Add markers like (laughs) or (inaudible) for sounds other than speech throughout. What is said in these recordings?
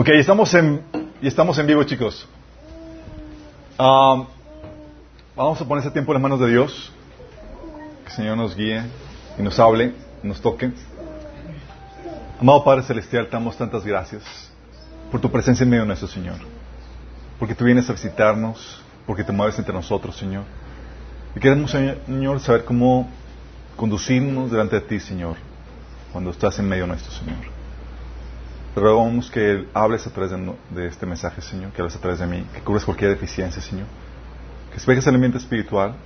Ok, estamos en, y estamos en vivo, chicos. Um, vamos a poner ese tiempo en las manos de Dios. Que el Señor nos guíe y nos hable, nos toque. Amado Padre Celestial, te damos tantas gracias por tu presencia en medio de nuestro Señor. Porque tú vienes a visitarnos, porque te mueves entre nosotros, Señor. Y queremos, Señor, saber cómo conducirnos delante de ti, Señor, cuando estás en medio de nuestro Señor. Te rogamos que hables a través de, de, este mensaje, Señor, que hables a través de mí, que cubres cualquier deficiencia, Señor. Que despejes el ambiente espiritual,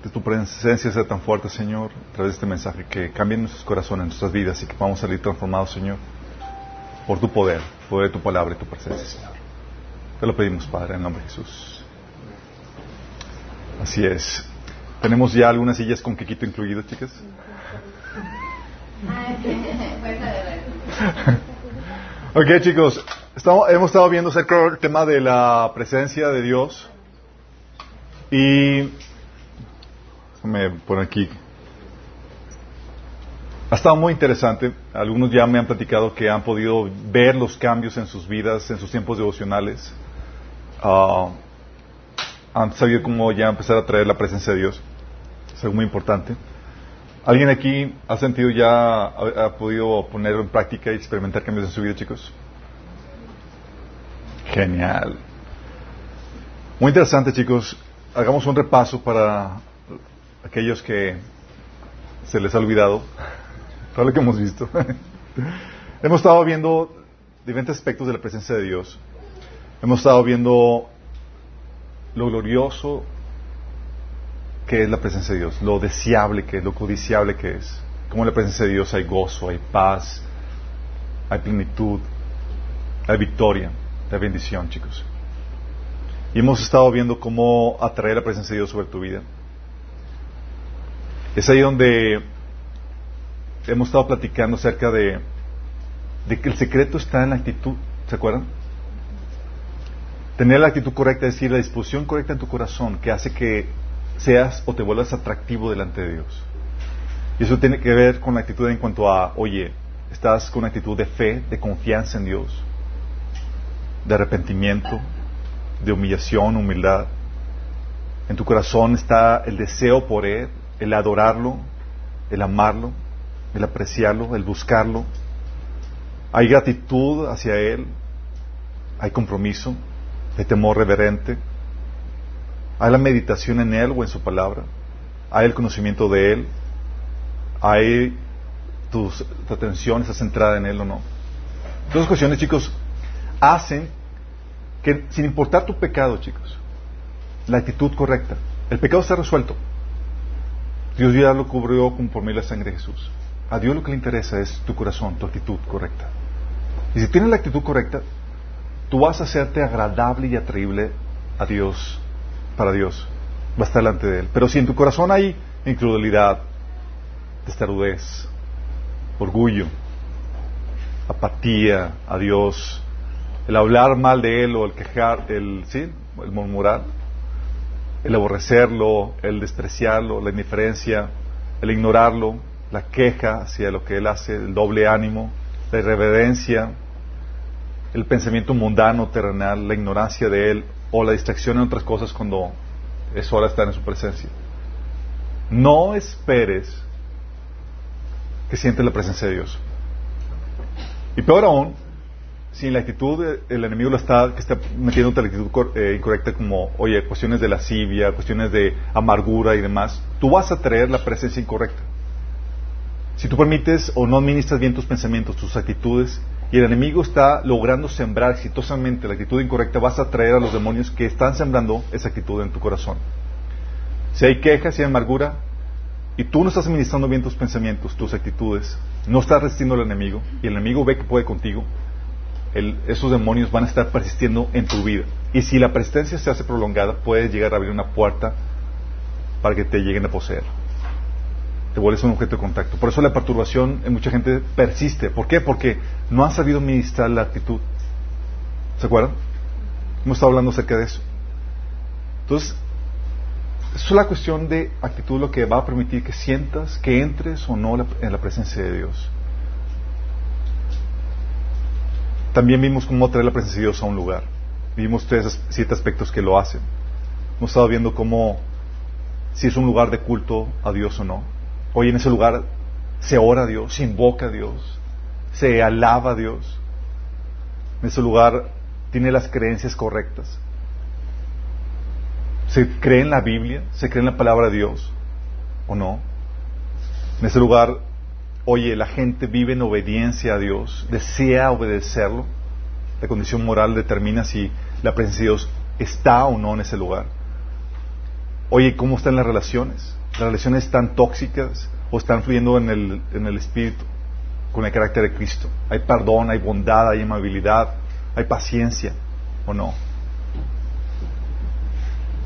que tu presencia sea tan fuerte, Señor, a través de este mensaje, que cambie nuestros corazones, nuestras vidas y que podamos salir transformados, Señor, por tu poder, poder de tu palabra y tu presencia, Señor. Te lo pedimos, Padre, en nombre de Jesús. Así es. ¿Tenemos ya algunas sillas con quequito incluido, chicas? (laughs) (laughs) ok, chicos. Estamos, hemos estado viendo acerca del tema de la presencia de Dios. Y. Me poner aquí. Ha estado muy interesante. Algunos ya me han platicado que han podido ver los cambios en sus vidas, en sus tiempos devocionales. Uh, han sabido cómo ya empezar a traer la presencia de Dios. Es algo muy importante. ¿Alguien aquí ha sentido ya, ha, podido ponerlo en práctica y experimentar cambios en su vida, chicos? Genial. Muy interesante, chicos. Hagamos un repaso para aquellos que se les ha olvidado (laughs) todo lo que hemos visto. (laughs) hemos estado viendo diferentes aspectos de la presencia de Dios. Hemos estado viendo lo glorioso que es la presencia de Dios, lo deseable que es, lo codiciable que es. Como en la presencia de Dios hay gozo, hay paz, hay plenitud, hay victoria, hay bendición, chicos. Y hemos estado viendo cómo atraer la presencia de Dios sobre tu vida. Es ahí donde hemos estado platicando acerca de, de que el secreto está en la actitud, ¿se acuerdan? Tener la actitud correcta, es decir, la disposición correcta en tu corazón que hace que seas o te vuelvas atractivo delante de Dios. Y eso tiene que ver con la actitud en cuanto a, oye, estás con una actitud de fe, de confianza en Dios, de arrepentimiento, de humillación, humildad. En tu corazón está el deseo por Él, el adorarlo, el amarlo, el apreciarlo, el buscarlo. Hay gratitud hacia Él, hay compromiso, hay temor reverente, hay la meditación en Él o en su palabra, hay el conocimiento de Él, hay tu, atención está centrada en Él o no. Las cuestiones, chicos, hacen que, sin importar tu pecado, chicos, la actitud correcta, el pecado está resuelto. Dios ya lo cubrió por medio de la sangre de Jesús. A Dios lo que le interesa es tu corazón, tu actitud correcta. Y si tienes la actitud correcta, tú vas a hacerte agradable y atraíble a Dios, para Dios. Va a estar delante de Él. Pero si en tu corazón hay incredulidad, testarudez, orgullo, apatía a Dios, el hablar mal de Él o el quejar, el, ¿sí? el murmurar, el aborrecerlo, el despreciarlo, la indiferencia, el ignorarlo, la queja hacia lo que Él hace, el doble ánimo, la irreverencia, el pensamiento mundano, terrenal, la ignorancia de Él o la distracción en otras cosas cuando es hora de estar en su presencia. No esperes que sientes la presencia de Dios. Y peor aún, si en la actitud el enemigo lo está, que está metiendo la actitud eh, incorrecta como, oye, cuestiones de lascivia, cuestiones de amargura y demás, tú vas a traer la presencia incorrecta. Si tú permites o no administras bien tus pensamientos, tus actitudes, y el enemigo está logrando sembrar exitosamente la actitud incorrecta, vas a traer a los demonios que están sembrando esa actitud en tu corazón. Si hay quejas, si hay amargura, y tú no estás administrando bien tus pensamientos, tus actitudes, no estás resistiendo al enemigo, y el enemigo ve que puede contigo, esos demonios van a estar persistiendo en tu vida. Y si la persistencia se hace prolongada, puedes llegar a abrir una puerta para que te lleguen a poseer te vuelves un objeto de contacto. Por eso la perturbación en mucha gente persiste. ¿Por qué? Porque no han sabido ministrar la actitud. ¿Se acuerdan? Hemos estado hablando acerca de eso. Entonces, es la cuestión de actitud lo que va a permitir que sientas que entres o no en la presencia de Dios. También vimos cómo traer la presencia de Dios a un lugar. Vimos tres, siete aspectos que lo hacen. Hemos estado viendo cómo, si es un lugar de culto a Dios o no. Hoy en ese lugar se ora a Dios, se invoca a Dios, se alaba a Dios. En ese lugar tiene las creencias correctas. ¿Se cree en la Biblia? ¿Se cree en la palabra de Dios? ¿O no? En ese lugar, oye, la gente vive en obediencia a Dios, desea obedecerlo. La condición moral determina si la presencia de Dios está o no en ese lugar. Oye, ¿cómo están las relaciones? ¿Las relaciones están tóxicas o están fluyendo en el, en el Espíritu, con el carácter de Cristo? ¿Hay perdón, hay bondad, hay amabilidad, hay paciencia o no?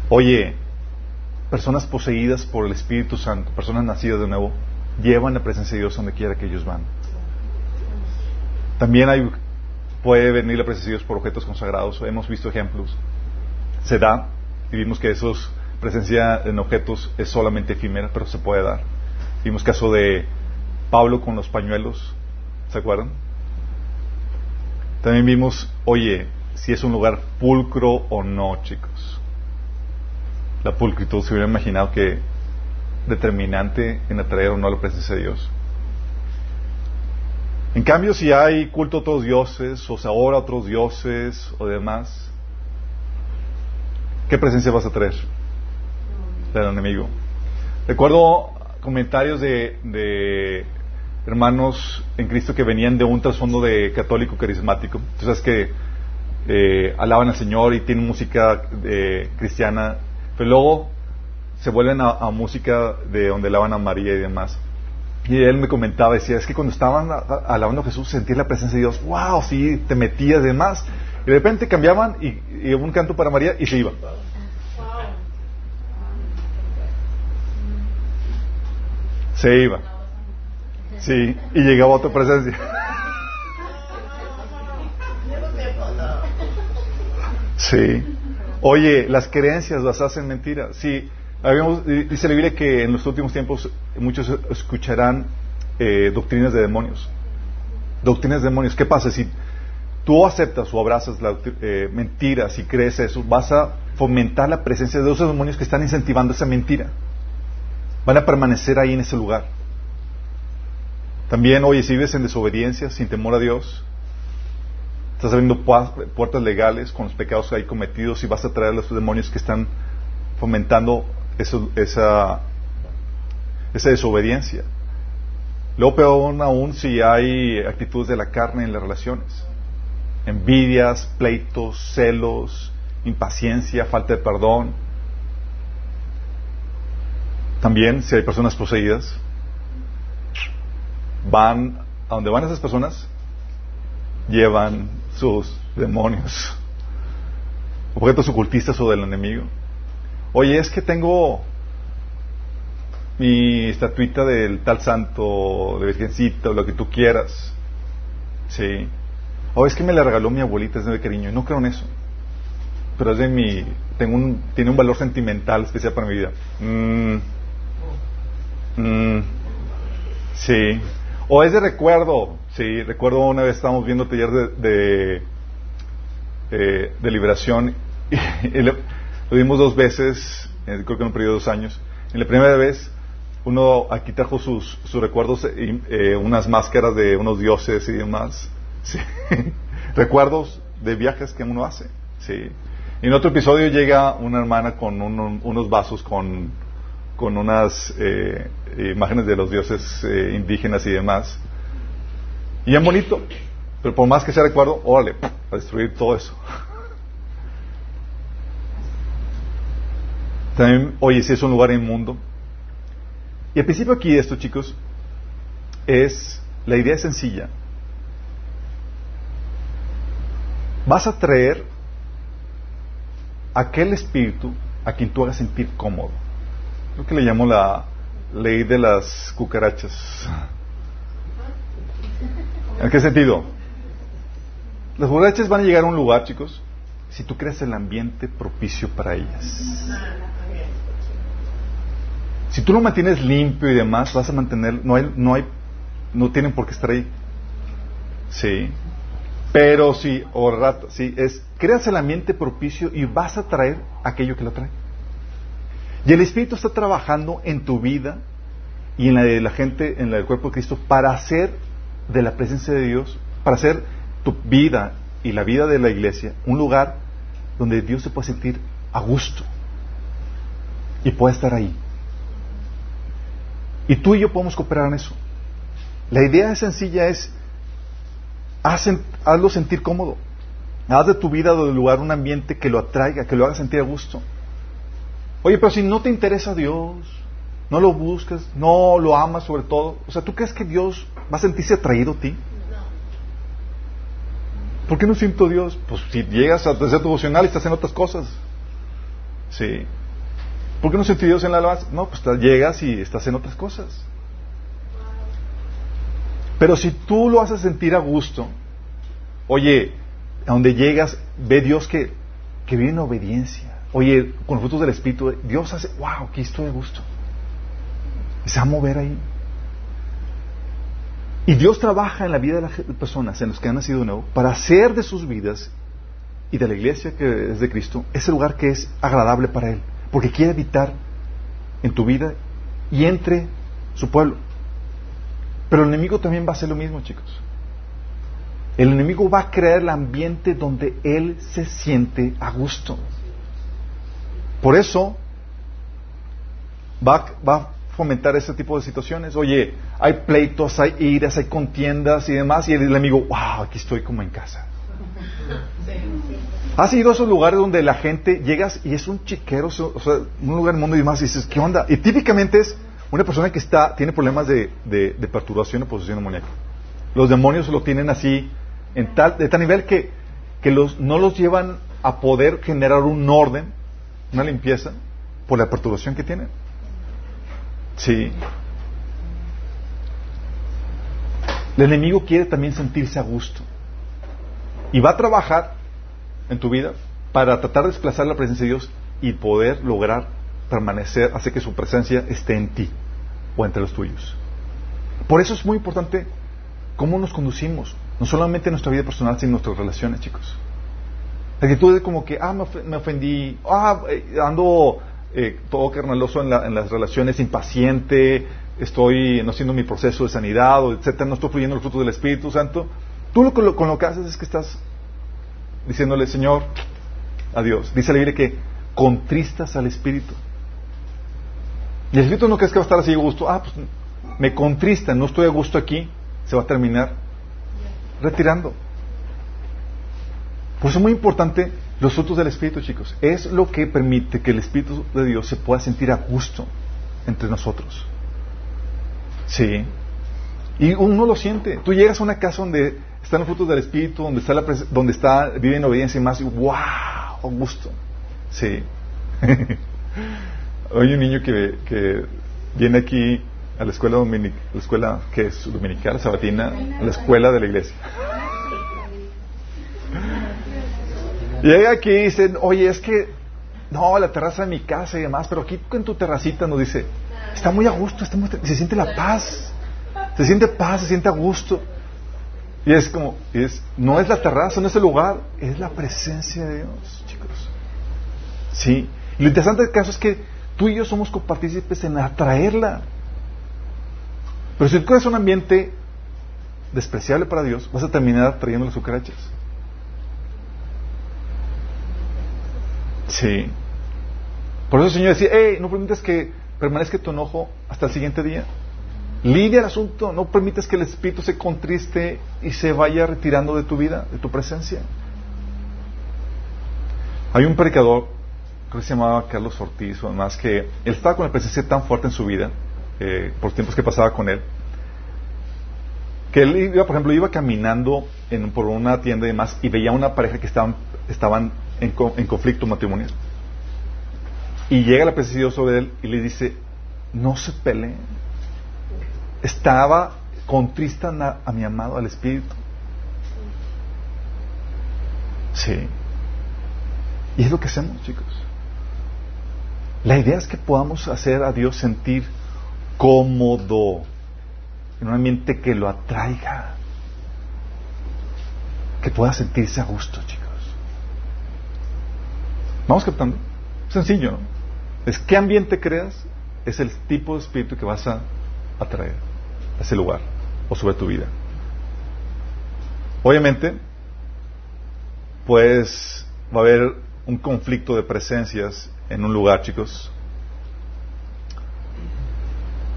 Oye, personas poseídas por el Espíritu Santo, personas nacidas de nuevo, llevan la presencia de Dios donde quiera que ellos van. También puede venir la presencia de Dios por objetos consagrados. Hemos visto ejemplos. Se da y vimos que esos presencia en objetos es solamente efímera, pero se puede dar. Vimos caso de Pablo con los pañuelos, ¿se acuerdan? También vimos, oye, si es un lugar pulcro o no, chicos. La pulcritud se hubiera imaginado que determinante en atraer o no la presencia de Dios. En cambio, si hay culto a otros dioses, o se ahora a otros dioses, o demás, ¿qué presencia vas a traer? Del enemigo. Recuerdo comentarios de, hermanos en Cristo que venían de un trasfondo de católico carismático. Entonces, que eh, alaban al Señor y tienen música eh, cristiana, pero luego se vuelven a, música de donde alaban a María y demás. Y él me comentaba, decía, es que cuando estaban alabando a Jesús sentía la presencia de Dios, wow, sí, te metías y demás. Y de repente cambiaban y, y un canto para María y se iban. Se iba. Sí, y llegaba otra presencia. Sí. Oye, las creencias las hacen mentiras. Sí, habíamos, dice la Biblia que en los últimos tiempos muchos escucharán eh, doctrinas de demonios. Doctrinas de demonios. ¿Qué pasa? Si tú aceptas o abrazas la eh, mentira, si crees eso, vas a fomentar la presencia de esos demonios que están incentivando esa mentira. Van a permanecer ahí en ese lugar. También, oye, si vives en desobediencia, sin temor a Dios, estás abriendo puertas legales con los pecados que hay cometidos y vas a traer a los demonios que están fomentando esa, esa desobediencia. Luego peor aún si hay actitudes de la carne en las relaciones. Envidias, pleitos, celos, impaciencia, falta de perdón. También si hay personas poseídas, van a donde van esas personas, llevan sus demonios, (laughs) objetos ocultistas o del enemigo. Oye, es que tengo mi estatuita del tal santo, de virgencita, o lo que tú quieras. Sí. O es que me la regaló mi abuelita, es de cariño. No creo en eso. Pero es de mi. Tengo un, tiene un valor sentimental especial para mi vida. Mm. Mm. Sí. O es de recuerdo. Sí, recuerdo una vez estábamos viendo taller de, de, eh, liberación (laughs) y, y lo vimos dos veces, creo que en un periodo de dos años. En la primera vez, uno aquí trajo sus, sus recuerdos, eh, unas máscaras de unos dioses y demás. (laughs) recuerdos de viajes que uno hace. Sí. Y en otro episodio llega una hermana con unos vasos con, con unas eh, imágenes de los dioses eh, indígenas y demás. Y es bonito, pero por más que sea recuerdo, órale, a destruir todo eso. (laughs) También, oye, si es un lugar inmundo. Y el principio aquí esto, chicos, es, la idea es sencilla. Vas a traer aquel espíritu a quien tú hagas sentir cómodo. Lo que le llamo la ley de las cucarachas. ¿En qué sentido? Las cucarachas van a llegar a un lugar, chicos, si tú creas el ambiente propicio para ellas. Si tú lo mantienes limpio y demás, vas a mantener, no hay, no hay, no tienen por qué estar ahí. Sí. Pero si, o rato, si es, creas el ambiente propicio y vas a traer aquello que lo trae. Y el Espíritu está trabajando en tu vida y en la de la gente, en la del cuerpo de Cristo, para hacer de la presencia de Dios, para hacer tu vida y la vida de la iglesia un lugar donde Dios se puede sentir a gusto y puede estar ahí. Y tú y yo podemos cooperar en eso. La idea sencilla es, hazlo sentir cómodo. Haz de tu vida o del lugar un ambiente que lo atraiga, que lo haga sentir a gusto. Oye, pero si no te interesa Dios, no lo buscas, no lo amas sobre todo, o sea, ¿tú crees que Dios va a sentirse atraído a ti? ¿Por qué no siento Dios? Pues si llegas a tu devocional y estás en otras cosas. Sí. ¿Por qué no siento Dios en la alabanza? No, pues llegas y estás en otras cosas. Pero si tú lo haces sentir a gusto, oye, a donde llegas, ve Dios que, que vive en obediencia. Oye, con los frutos del Espíritu, Dios hace, wow, aquí estoy a gusto. Y se va a mover ahí. Y Dios trabaja en la vida de las personas, en los que han nacido de nuevo, para hacer de sus vidas y de la iglesia que es de Cristo ese lugar que es agradable para Él, porque quiere habitar en tu vida y entre su pueblo. Pero el enemigo también va a hacer lo mismo, chicos. El enemigo va a crear el ambiente donde él se siente a gusto. Por eso va, a fomentar ese tipo de situaciones. Oye, hay pleitos, hay iras, hay contiendas y demás, y el enemigo, wow, aquí estoy como en casa. ¿Has ido a esos lugares donde la gente llegas y es un chiquero, o sea, un lugar en mundo y demás, y dices, ¿qué onda? Y típicamente es una persona que está, tiene problemas de, perturbación o posesión demoníaca. Los demonios lo tienen así, en tal, de tal nivel que, que los, no los llevan a poder generar un orden, una limpieza, por la perturbación que tienen. Sí. El enemigo quiere también sentirse a gusto. Y va a trabajar en tu vida para tratar de desplazar la presencia de Dios y poder lograr permanecer, hace que su presencia esté en ti o entre los tuyos. Por eso es muy importante cómo nos conducimos, no solamente en nuestra vida personal, sino en nuestras relaciones, chicos. La actitud de como que, ah, me ofendí, ah, eh, ando eh, todo carnaloso en, en, las relaciones, impaciente, estoy no haciendo mi proceso de sanidad, etcétera, no estoy fluyendo el fruto del Espíritu Santo. Tú lo, con lo que haces es que estás diciéndole, Señor, adiós. Dice la Biblia que contristas al Espíritu. Y el Espíritu no crees que va a estar así a gusto. Ah, pues me contrista, no estoy a gusto aquí. Se va a terminar retirando. Por eso es muy importante los frutos del Espíritu, chicos. Es lo que permite que el Espíritu de Dios se pueda sentir a gusto entre nosotros. Sí. Y uno lo siente. Tú llegas a una casa donde están los frutos del Espíritu, donde está, la donde está vive en obediencia y más, y wow, a gusto. Sí. (laughs) Hay un niño que, que viene aquí a la escuela dominic, la escuela que es dominical, sabatina, a la escuela de la iglesia. Y llega aquí y dice, oye, es que, no, la terraza de mi casa y demás, pero aquí en tu terracita nos dice, está muy a gusto, está se siente la paz, se siente paz, se siente a gusto. Y es como, es, no es la terraza, no es el lugar, es la presencia de Dios, chicos. Sí. Lo interesante del caso es que tú y yo somos copartícipes en atraerla. Pero si tú creas un ambiente despreciable para Dios, vas a terminar trayendo las cucarachas. Sí. Por eso el Señor decía, hey, no permitas que permanezca tu enojo hasta el siguiente día. Lidia el asunto, no permitas que el Espíritu se contriste y se vaya retirando de tu vida, de tu presencia. Hay un predicador creo que se llamaba Carlos Ortiz o además, que él estaba con la presencia tan fuerte en su vida, eh, por tiempos que pasaba con él, que él iba, por ejemplo, iba caminando en, por una tienda y demás y veía una pareja que estaban, estaban en, conflicto matrimonial. Y llega la presencia de Dios sobre él y le dice, no se peleen. Estaba contrista a mi amado, al Espíritu. Sí. Y es lo que hacemos, chicos. La idea es que podamos hacer a Dios sentir cómodo, en un ambiente que lo atraiga, que pueda sentirse a gusto, chicos. Vamos captando. Sencillo, ¿no? Es qué ambiente creas, es el tipo de espíritu que vas a atraer a ese lugar o sobre tu vida. Obviamente, pues va a haber un conflicto de presencias en un lugar, chicos.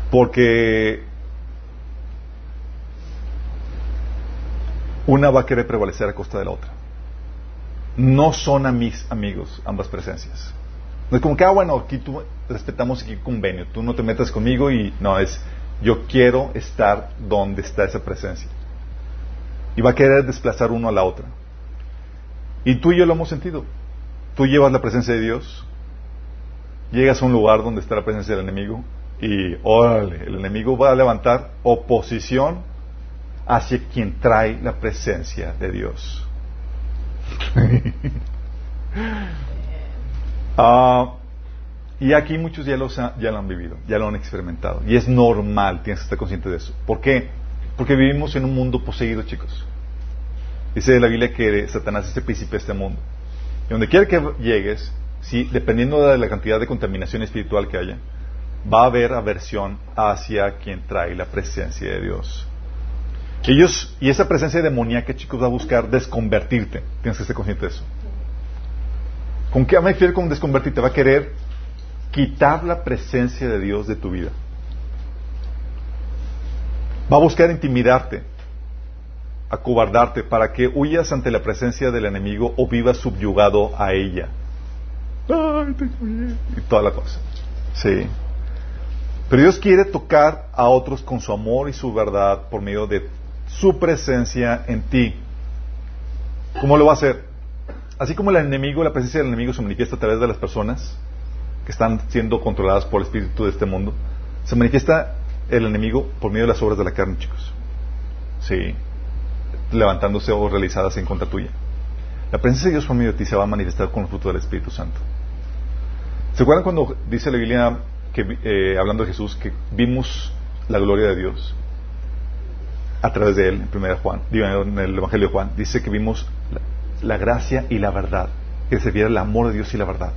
Porque una va a querer prevalecer a costa de la otra. No son a mis amigos ambas presencias. No es como que, ah, bueno, aquí tú respetamos aquí convenio, tú no te metas conmigo y no, es yo quiero estar donde está esa presencia. Y va a querer desplazar uno a la otra. Y tú y yo lo hemos sentido. Tú llevas la presencia de Dios, llegas a un lugar donde está la presencia del enemigo y, órale, el enemigo va a levantar oposición hacia quien trae la presencia de Dios. (laughs) Ah, y aquí muchos ya lo, ya lo han vivido, ya lo han experimentado. Y es normal, tienes que estar consciente de eso. ¿Por qué? Porque vivimos en un mundo poseído, chicos. Dice la Biblia que Satanás es el príncipe de este mundo. Y donde quiera que llegues, si, dependiendo de la cantidad de contaminación espiritual que haya, va a haber aversión hacia quien trae la presencia de Dios. Ellos, y esa presencia demoníaca, chicos, va a buscar desconvertirte. Tienes que estar consciente de eso. ¿Con qué me refiero con desconvertirte? Va a querer quitar la presencia de Dios de tu vida. Va a buscar intimidarte, acobardarte, para que huyas ante la presencia del enemigo o vivas subyugado a ella. Ay, y toda la cosa. Sí. Pero Dios quiere tocar a otros con su amor y su verdad por medio de su presencia en ti. ¿Cómo lo va a hacer? Así como el enemigo, la presencia del enemigo se manifiesta a través de las personas que están siendo controladas por el espíritu de este mundo, se manifiesta el enemigo por medio de las obras de la carne, chicos. Sí, levantándose o realizadas en contra tuya. La presencia de Dios por medio de ti se va a manifestar con el fruto del Espíritu Santo. ¿Se acuerdan cuando dice la Biblia, que, eh, hablando de Jesús, que vimos la gloria de Dios? A través de él, en Juan, en el Evangelio de Juan, dice que vimos la, gracia y la verdad, que se viera el amor de Dios y la verdad.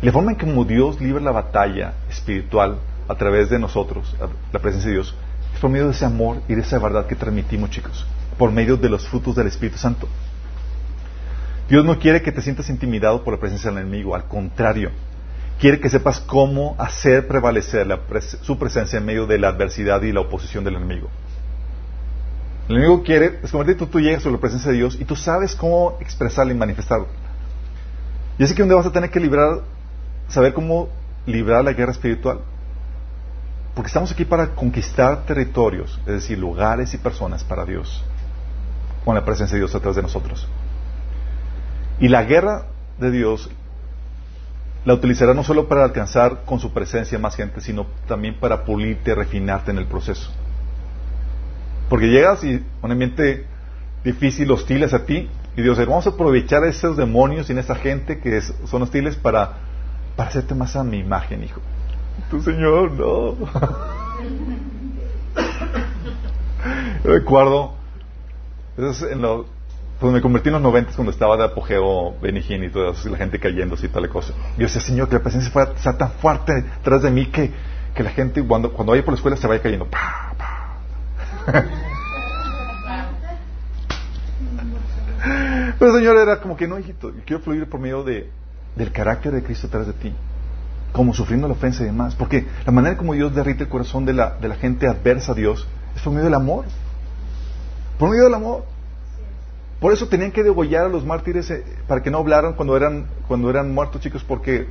Y la forma en que como Dios libra la batalla espiritual a través de nosotros, la presencia de Dios, es por medio de ese amor y de esa verdad que transmitimos, chicos, por medio de los frutos del Espíritu Santo. Dios no quiere que te sientas intimidado por la presencia del enemigo, al contrario, quiere que sepas cómo hacer prevalecer su presencia en medio de la adversidad y la oposición del enemigo. El enemigo quiere, es como tú, tú llegas a la presencia de Dios y tú sabes cómo expresarlo y manifestarlo. Y así que donde vas a tener que librar, saber cómo librar la guerra espiritual. Porque estamos aquí para conquistar territorios, es decir, lugares y personas para Dios, con la presencia de Dios atrás de nosotros. Y la guerra de Dios la utilizará no solo para alcanzar con su presencia más gente, sino también para pulirte, refinarte en el proceso. Porque llegas y un ambiente difícil, hostiles a ti, y Dios dice, vamos a aprovechar a esos demonios y a esa gente que son hostiles para, para hacerte más a mi imagen, hijo. Tu Señor, no. (laughs) recuerdo, en lo, pues me convertí en los noventas cuando estaba de apogeo Benijín y toda la gente cayendo así tal cosa. Y yo decía, Señor, que la presencia sea tan fuerte detrás de mí que, que la gente cuando, cuando vaya por la escuela se vaya cayendo. (laughs) Pero Señor era como que no, hijito, quiero fluir por medio de, del carácter de Cristo atrás de ti, como sufriendo la ofensa y demás. Porque la manera como Dios derrite el corazón de la, de la gente adversa a Dios es por medio del amor. Por medio del amor. Por eso tenían que degollar a los mártires eh, para que no hablaran cuando eran, cuando eran muertos, chicos, porque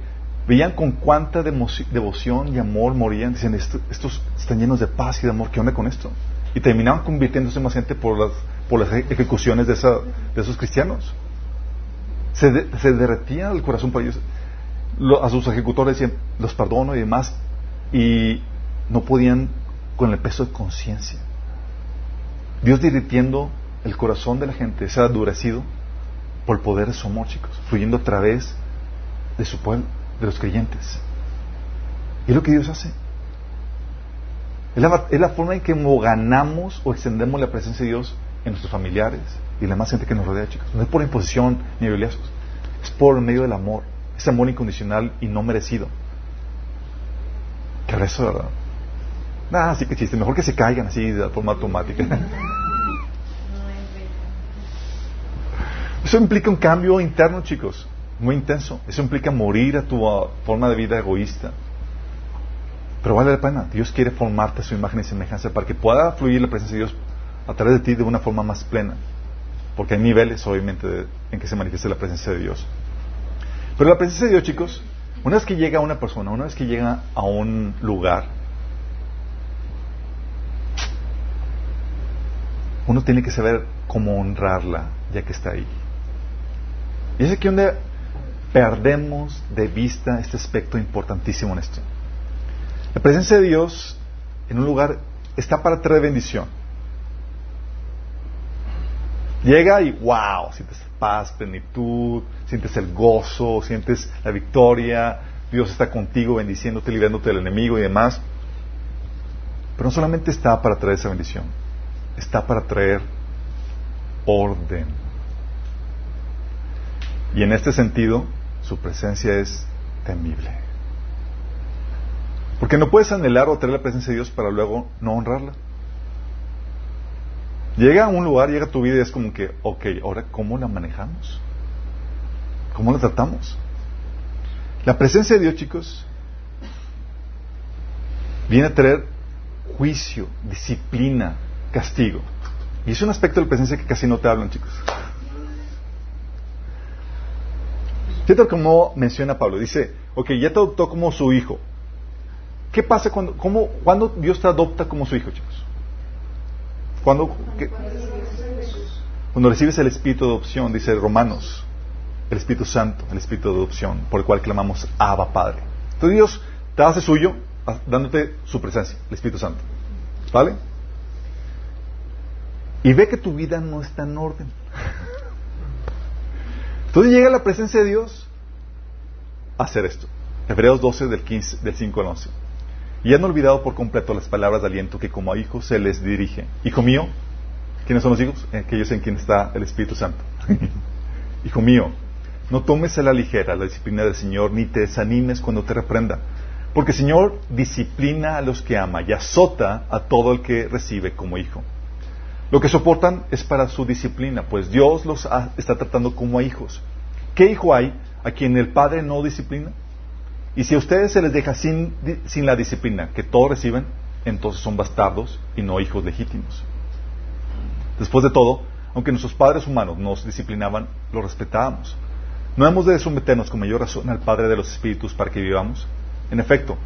veían con cuánta devoción y amor morían. Dicen, estos están llenos de paz y de amor, ¿qué onda con esto? Y terminaban convirtiéndose más gente por las, por las ejecuciones de, esa, de esos cristianos. Se, se, derretía el corazón para ellos. a sus ejecutores decían, los perdono y demás, y no podían con el peso de conciencia. Dios derritiendo el corazón de la gente, se ha endurecido por el poder de su amor, chicos, fluyendo a través de su pueblo, de los creyentes. Y es lo que Dios hace. Es la, es la forma en que ganamos o extendemos la presencia de Dios en nuestros familiares y la más gente que nos rodea, chicos. No es por imposición ni habilidades, es por medio del amor. Es amor incondicional y no merecido. ¿Qué eso, verdad? Nada, sí que chiste. Mejor que se caigan así de forma automática. (laughs) Eso implica un cambio interno, chicos, muy intenso. Eso implica morir a tu forma de vida egoísta. Pero vale la pena. Dios quiere formarte su imagen y semejanza para que pueda fluir la presencia de Dios a través de ti de una forma más plena. Porque hay niveles, obviamente, en que se manifiesta la presencia de Dios. Pero la presencia de Dios, chicos, una vez que llega a una persona, una vez que llega a un lugar, uno tiene que saber cómo honrarla ya que está ahí. Y es aquí donde perdemos de vista este aspecto importantísimo en esto. La presencia de Dios en un lugar está para traer bendición. Llega y wow, sientes paz, plenitud, sientes el gozo, sientes la victoria, Dios está contigo bendiciéndote, librándote del enemigo y demás. Pero no solamente está para traer esa bendición, está para traer orden. Y en este sentido, su presencia es temible. Porque no puedes anhelar o traer la presencia de Dios para luego no honrarla. Llega a un lugar, llega a tu vida y es como que, ok, ahora ¿cómo la manejamos? ¿Cómo la tratamos? La presencia de Dios, chicos, viene a traer juicio, disciplina, castigo. Y es un aspecto de la presencia que casi no te hablan, chicos. Fíjate como menciona Pablo. Dice, ok, ya te adoptó como su hijo. ¿Qué pasa cuando, cómo, cuando Dios te adopta como su hijo, chicos? Cuando, cuando recibes el espíritu de adopción, dice Romanos, el Espíritu Santo, el espíritu de adopción, por el cual clamamos Abba Padre. Entonces Dios te hace suyo dándote su presencia, el Espíritu Santo. ¿Vale? Y ve que tu vida no está en orden. Entonces llega la presencia de Dios a hacer esto. Hebreos 12 del, 15, del 5 al 11. Y han olvidado por completo las palabras de aliento que como a hijos se les dirige. Hijo mío, ¿quiénes son los hijos? Aquellos en quien está el Espíritu Santo. (laughs) Hijo mío, no tomes a la ligera la disciplina del Señor, ni te desanimes cuando te reprenda. Porque el Señor disciplina a los que ama y azota a todo el que recibe como hijo. Lo que soportan es para su disciplina, pues Dios los está tratando como a hijos. ¿Qué hijo hay a quien el Padre no disciplina? Y si a ustedes se les deja sin, sin la disciplina que todos reciben, entonces son bastardos y no hijos legítimos. Después de todo, aunque nuestros padres humanos nos disciplinaban, los respetábamos. ¿No hemos de someternos con mayor razón al Padre de los Espíritus para que vivamos? En efecto,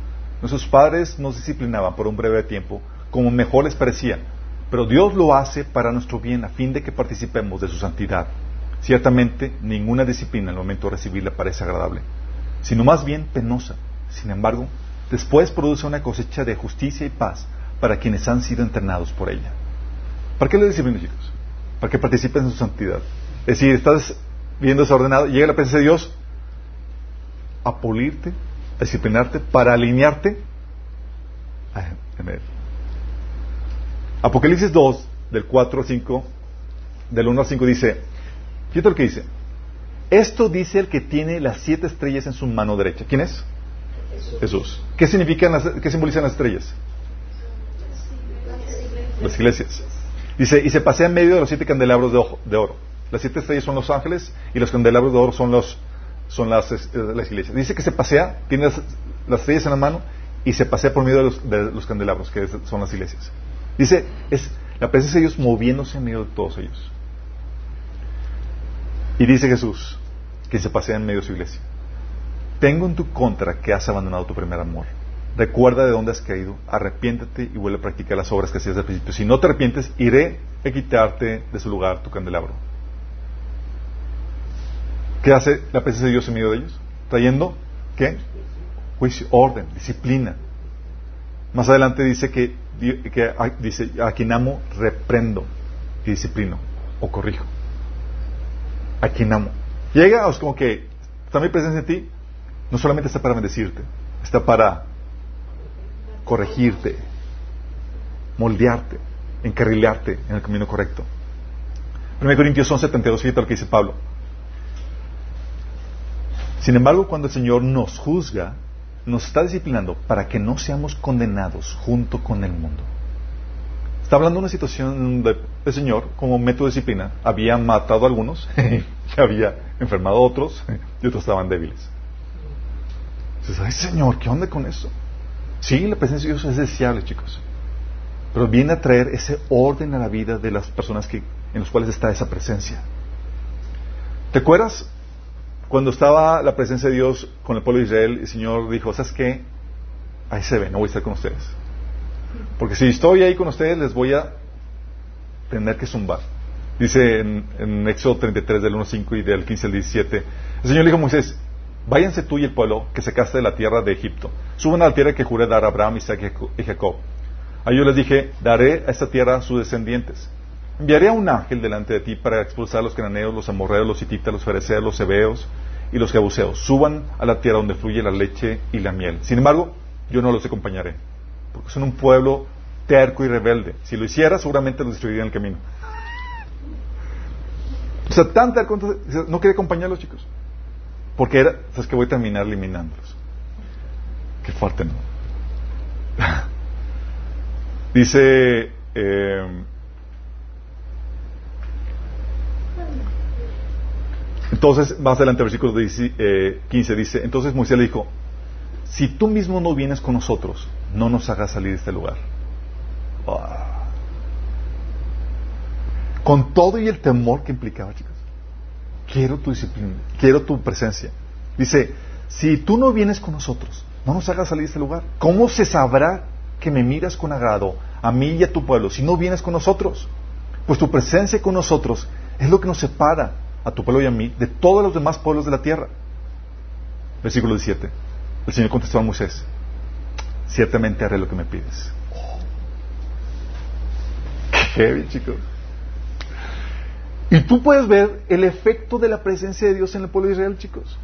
nuestros padres nos disciplinaban por un breve tiempo, como mejor les parecía, pero Dios lo hace para nuestro bien, a fin de que participemos de su santidad. Ciertamente, ninguna disciplina en el momento de recibirla parece agradable, sino más bien penosa. Sin embargo, después produce una cosecha de justicia y paz para quienes han sido entrenados por ella. ¿Para qué le disciplina, chicos? Para que participen en su santidad. Es decir, estás viendo desordenado, llega la presencia de Dios a pulirte, a disciplinarte, para alinearte. Apocalipsis 2, del 4 al 5, del 1 al 5 dice, fíjate lo que dice, esto dice el que tiene las siete estrellas en su mano derecha. ¿Quién es? Jesús. ¿Qué, significan las, ¿Qué simbolizan las estrellas? Las iglesias. Dice, y se pasea en medio de los siete candelabros de, oro. Las siete estrellas son los ángeles y los candelabros de oro son, los, son las, eh, las iglesias. Dice que se pasea, tiene las, las, estrellas en la mano y se pasea por medio de los, de los candelabros, que son las iglesias. Dice, es la presencia de Dios moviéndose en medio de todos ellos. Y dice Jesús, que se pasea en medio de su iglesia. Tengo en tu contra que has abandonado tu primer amor. Recuerda de dónde has caído, arrepiéntete y vuelve a practicar las obras que hacías al principio. Si no te arrepientes, iré a quitarte de su lugar tu candelabro. ¿Qué hace la presencia de Dios en medio de ellos? Trayendo, ¿qué? Juicio, orden, disciplina. Más adelante dice que que dice, a quien amo, reprendo y disciplino o corrijo. A quien amo. Llega, es como que está mi presencia en ti, no solamente está para bendecirte, está para corregirte, moldearte, encarrilarte en el camino correcto. 1 Corintios 11, 72, fíjate lo que dice Pablo. Sin embargo, cuando el Señor nos juzga, nos está disciplinando para que no seamos condenados junto con el mundo. Está hablando de una situación donde el Señor, como método de disciplina, había matado a algunos (laughs) y había enfermado a otros (laughs) y otros estaban débiles. Dices, ay Señor, ¿qué onda con eso? Sí, la presencia de Dios es deseable, chicos. Pero viene a traer ese orden a la vida de las personas que, en las cuales está esa presencia. ¿Te acuerdas cuando estaba la presencia de Dios con el pueblo de Israel, el Señor dijo, ¿sabes qué? Ahí se ve, no voy a estar con ustedes. Porque si estoy ahí con ustedes, les voy a tener que zumbar. Dice en, en Éxodo 33, del 1.5 y del 15 al 17, el Señor dijo a Moisés, váyanse tú y el pueblo que se caste de la tierra de Egipto. Suban a la tierra que juré dar a Abraham, Isaac y Jacob. A ellos les dije, daré a esta tierra a sus descendientes. Enviaré a un ángel delante de ti para expulsar a los cananeos, los amorreos, los hititas, los fereceos, los hebeos y los jebuseos. Suban a la tierra donde fluye la leche y la miel. Sin embargo, yo no los acompañaré, porque son un pueblo terco y rebelde. Si lo hiciera, seguramente los destruiría en el camino. O sea, tan terco, no quería acompañarlos, chicos. Porque era, sabes que voy a terminar eliminándolos. Qué fuerte, ¿no? (laughs) Dice, eh, Entonces, más adelante, versículo 15 eh, dice, entonces Moisés le dijo, si tú mismo no vienes con nosotros, no nos hagas salir de este lugar. Con todo y el temor que implicaba, chicos. Quiero tu disciplina, quiero tu presencia. Dice, si tú no vienes con nosotros, no nos hagas salir de este lugar. ¿Cómo se sabrá que me miras con agrado a mí y a tu pueblo si no vienes con nosotros? Pues tu presencia con nosotros es lo que nos separa a tu pueblo y a mí de todos los demás pueblos de la tierra. Versículo 17. El Señor contestó a Moisés, ciertamente haré lo que me pides. Qué heavy, chicos. Y tú puedes ver el efecto de la presencia de Dios en el pueblo de Israel, chicos.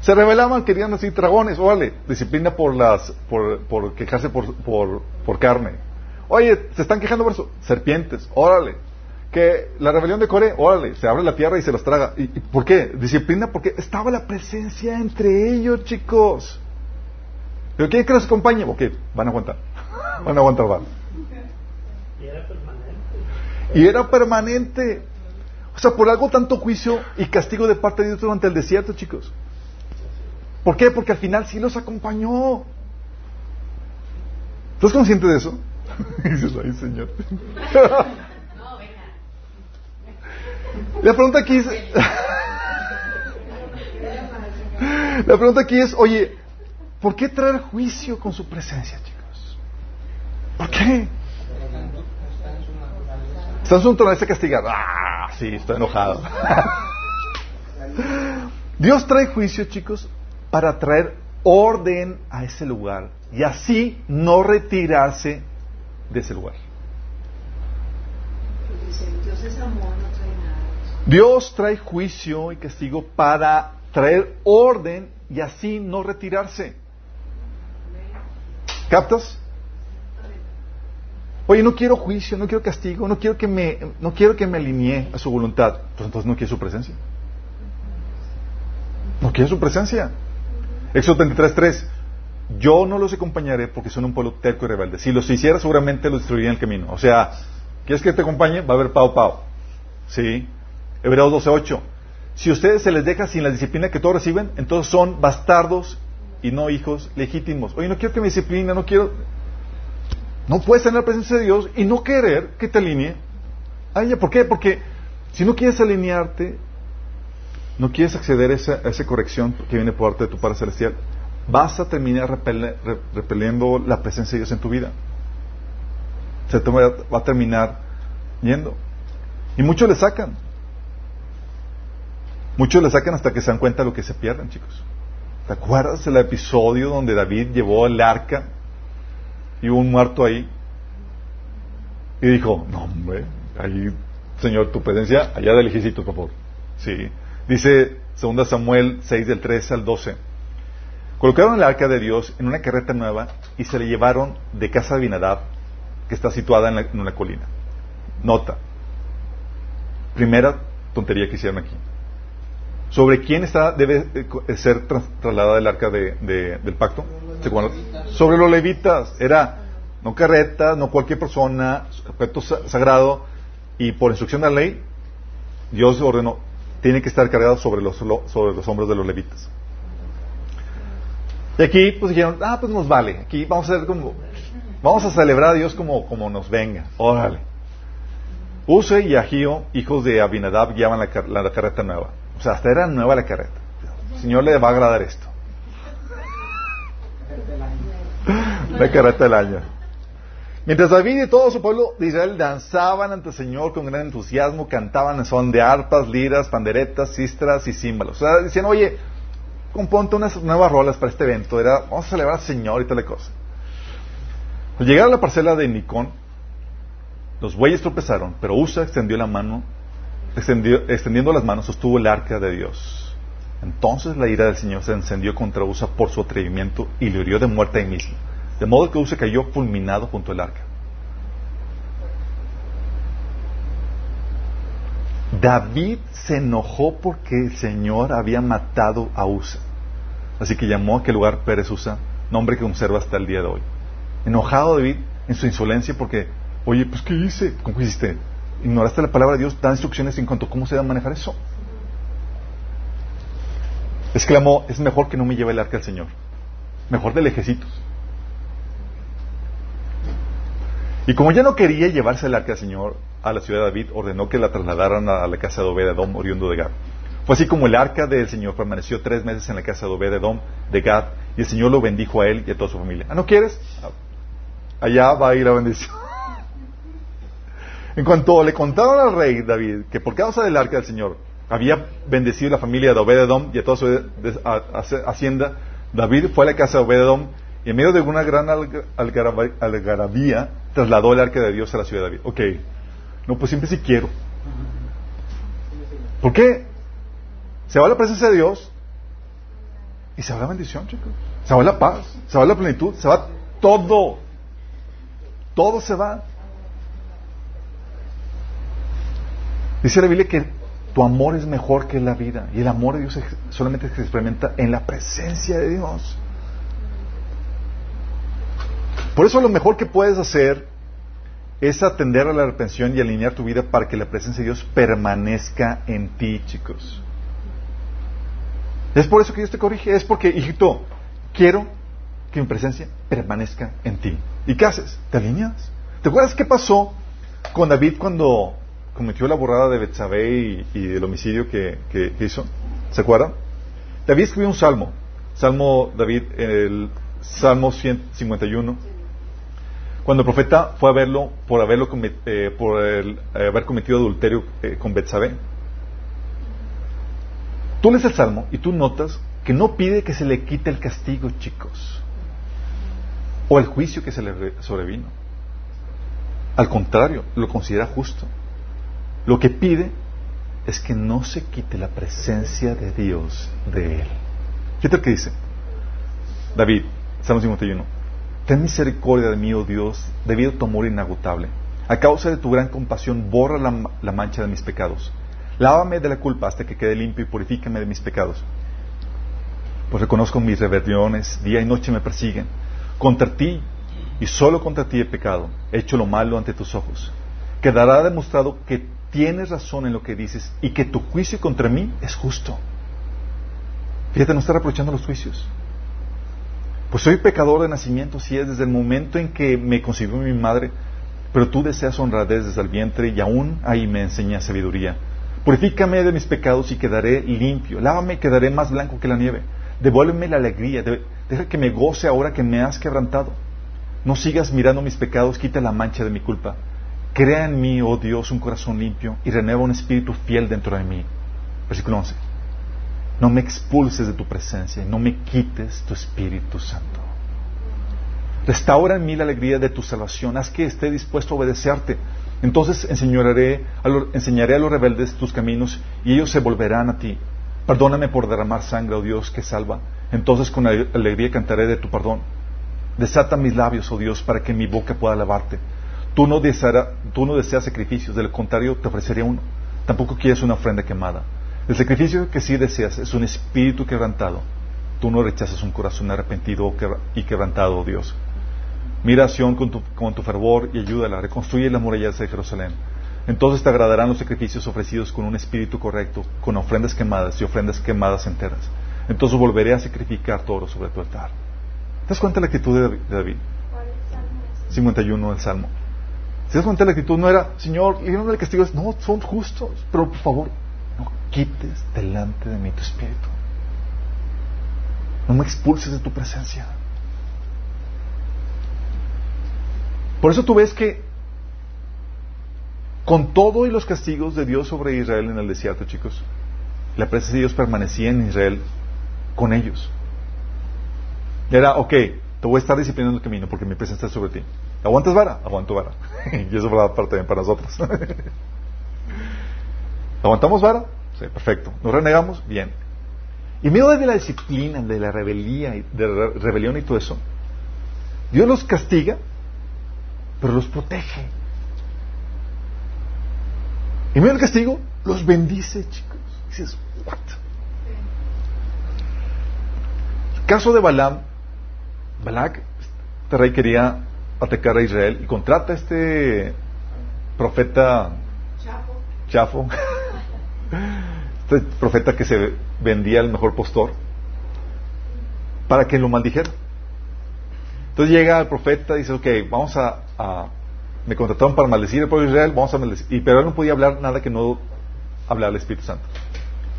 Se revelaban, querían así dragones, órale, disciplina por las, por, por quejarse por, por, por carne. Oye, se están quejando por eso, serpientes, órale, que la rebelión de Core, órale, se abre la tierra y se los traga. ¿Y, por qué? Disciplina porque estaba la presencia entre ellos, chicos. ¿Pero quién que los acompañe? Ok, van a aguantar. Van a aguantar, van. Y era permanente. Y era permanente. O sea, por algo tanto juicio y castigo de parte de Dios durante el desierto, chicos. ¿Por qué? Porque al final sí los acompañó. ¿Estás consciente de eso? (laughs) Y dices, ay, Señor. La pregunta aquí es... (laughs) La pregunta aquí es, oye, ¿por qué traer juicio con su presencia, chicos? ¿Por qué? Está en su naturaleza castigar. Ah, sí, estoy enojado. (laughs) Dios trae juicio, chicos, para traer orden a ese lugar y así no retirarse de ese lugar. Dios trae juicio y castigo para traer orden y así no retirarse. ¿Captas? Oye, no quiero juicio, no quiero castigo, no quiero que me, no quiero que me alinee a su voluntad. Pues entonces no quiero su presencia. No quiero su presencia. Éxodo 33.3 Yo no los acompañaré porque son un pueblo terco y rebelde. Si los hiciera, seguramente los destruiría en el camino. O sea, ¿quieres que te acompañe? Va a haber pao pao. ¿Sí? Hebreos 12:8. Si ustedes se les deja sin la disciplina que todos reciben, entonces son bastardos y no hijos legítimos. Oye, no quiero que me discipline, no quiero. No puedes tener la presencia de Dios y no querer que te alinee a ella. ¿Por qué? Porque si no quieres alinearte, no quieres acceder a esa, corrección que viene por parte de tu Padre Celestial, vas a terminar repeliendo la presencia de Dios en tu vida. Se te va a terminar yendo. Y muchos le sacan. Muchos le sacan hasta que se dan cuenta de lo que se pierden, chicos. ¿Te acuerdas del episodio donde David llevó el arca y hubo un muerto ahí? Y dijo, no hombre, ahí, Señor, tu presencia, allá del ejército, por favor. Sí. Dice 2 Samuel 6 del 13 al 12. Colocaron el arca de Dios en una carreta nueva y se le llevaron de casa de Binadab que está situada en, una colina. Nota. Primera tontería que hicieron aquí. ¿Sobre quién está, debe eh, ser trasladada el arca del pacto? Sobre los levitas. Era no carreta, no cualquier persona, objeto sagrado, y por instrucción de la ley, Dios ordenó, tiene que estar cargado sobre los, sobre los hombros de los levitas. Y aquí, pues dijeron, ah, pues nos vale, aquí vamos a hacer como, vamos a celebrar a Dios como, como nos venga, órale. Use y Agío, hijos de Abinadab, guiaban la, la, carreta nueva. O sea, hasta era nueva la carreta. Señor le va a agradar esto. La carreta del año. Mientras David y todo su pueblo de Israel danzaban ante el Señor con gran entusiasmo, cantaban en son de arpas, liras, panderetas, cistras y címbalos. O sea, decían, oye, componte unas nuevas rolas para este evento. Era, vamos a celebrar al Señor y tal cosa. Al llegar a la parcela de Nicón, los bueyes tropezaron, pero Usa extendió la mano, extendiendo las manos, sostuvo el arca de Dios. Entonces la ira del Señor se encendió contra Usa por su atrevimiento y le hirió de muerte ahí mismo. De modo que Usa cayó fulminado junto al arca. David se enojó porque el Señor había matado a Usa. Así que llamó a aquel lugar Pérez Usa, nombre que conserva hasta el día de hoy. Enojado David en su insolencia porque, oye, pues ¿qué hice? ¿Cómo hiciste? Ignoraste la palabra de Dios, da instrucciones en cuanto a cómo se debe manejar eso. Exclamó, es mejor que no me lleve el arca al Señor. Mejor de lejecitos. Y como ya no quería llevarse el arca del Señor a la ciudad de David, ordenó que la trasladaran a la casa de Obed-Edom, oriundo de Gad. Fue así como el arca del Señor permaneció tres meses en la casa de Obed-Edom de Gad, y el Señor lo bendijo a él y a toda su familia. ¿Ah, no quieres? Allá va a ir la bendición. En cuanto le contaron al rey David que por causa del arca del Señor había bendecido la familia de Obed-Edom y a toda su hacienda, David fue a la casa de Obed-Edom y en medio de una gran algarabía trasladó el arca de Dios a la ciudad de David. Ok, no, pues siempre sí quiero. ¿Por qué? Se va la presencia de Dios y se va la bendición, chicos. Se va la paz, se va la plenitud, se va todo. Todo se va. Dice la Biblia que tu amor es mejor que la vida y el amor de Dios solamente se experimenta en la presencia de Dios. Por eso lo mejor que puedes hacer es atender a la repensión y alinear tu vida para que la presencia de Dios permanezca en ti, chicos. Es por eso que Dios te corrige, es porque, hijito, quiero que mi presencia permanezca en ti. ¿Y qué haces? ¿Te alineas? ¿Te acuerdas qué pasó con David cuando cometió la borrada de Betsabé y, el homicidio que, hizo? ¿Se acuerdan? David escribió un salmo, Salmo David, el Salmo 151 cuando el profeta fue a verlo por, haberlo eh, por eh, haber cometido adulterio eh, con Betsabé. Tú lees el Salmo y tú notas que no pide que se le quite el castigo, chicos, o el juicio que se le sobrevino. Al contrario, lo considera justo. Lo que pide es que no se quite la presencia de Dios de él. Fíjate lo que dice David, Salmo 51. Ten misericordia de mí, oh Dios, debido a tu amor inagotable. A causa de tu gran compasión, borra la, mancha de mis pecados. Lávame de la culpa hasta que quede limpio y purifícame de mis pecados. Pues reconozco mis rebeliones, día y noche me persiguen. Contra ti y solo contra ti he pecado, he hecho lo malo ante tus ojos. Quedará demostrado que tienes razón en lo que dices y que tu juicio contra mí es justo. Fíjate, no está reprochando los juicios. Pues soy pecador de nacimiento, si es desde el momento en que me concibió mi madre, pero tú deseas honradez desde el vientre y aún ahí me enseñas sabiduría. Purifícame de mis pecados y quedaré limpio. Lávame y quedaré más blanco que la nieve. Devuélveme la alegría. deja que me goce ahora que me has quebrantado. No sigas mirando mis pecados, quita la mancha de mi culpa. Crea en mí, oh Dios, un corazón limpio y renueva un espíritu fiel dentro de mí. Versículo 11. No me expulses de tu presencia y no me quites tu Espíritu Santo. Restaura en mí la alegría de tu salvación. Haz que esté dispuesto a obedecerte. Entonces enseñaré a, enseñaré a los rebeldes tus caminos y ellos se volverán a ti. Perdóname por derramar sangre, oh Dios, que salva. Entonces con alegría cantaré de tu perdón. Desata mis labios, oh Dios, para que mi boca pueda alabarte. Tú no, tú no deseas sacrificios, del contrario te ofrecería uno. Tampoco quieres una ofrenda quemada. El sacrificio que sí deseas es un espíritu quebrantado. Tú no rechazas un corazón arrepentido y quebrantado, oh Dios. Mira a con tu, con tu fervor y ayúdala. Reconstruye las murallas de Jerusalén. Entonces te agradarán los sacrificios ofrecidos con un espíritu correcto, con ofrendas quemadas y ofrendas quemadas enteras. Entonces volveré a sacrificar toro sobre tu altar. ¿Te das cuenta de la actitud de David? 51 del Salmo. ¿Te das cuenta la actitud? No era, Señor, líbrame del castigo. No, son justos, pero por favor, no quites delante de mí tu espíritu. No me expulses de tu presencia. Por eso tú ves que con todo y los castigos de Dios sobre Israel en el desierto, chicos, la presencia de Dios permanecía en Israel con ellos. Era, ok, te voy a estar disciplinando el camino porque mi presencia está sobre ti. ¿Aguantas vara? Aguanto vara. (laughs) y eso va parte también para nosotros. (laughs) ¿Aguantamos vara? Sí, perfecto. ¿Nos renegamos? Bien. Y medio de la disciplina, de la rebeldía, de la rebelión y todo eso, Dios los castiga pero los protege. Y medio del castigo, los bendice, chicos. dices, ¿what? El caso de Balaam, Balak, este rey quería atacar a Israel y contrata a este profeta Chafo, (laughs) este profeta que se vendía el mejor postor, para que lo maldijera. Entonces llega el profeta y dice, ok, vamos a, me contrataron para maldecir el pueblo de Israel, vamos a maldecir. Y, pero él no podía hablar nada que no hablar al Espíritu Santo.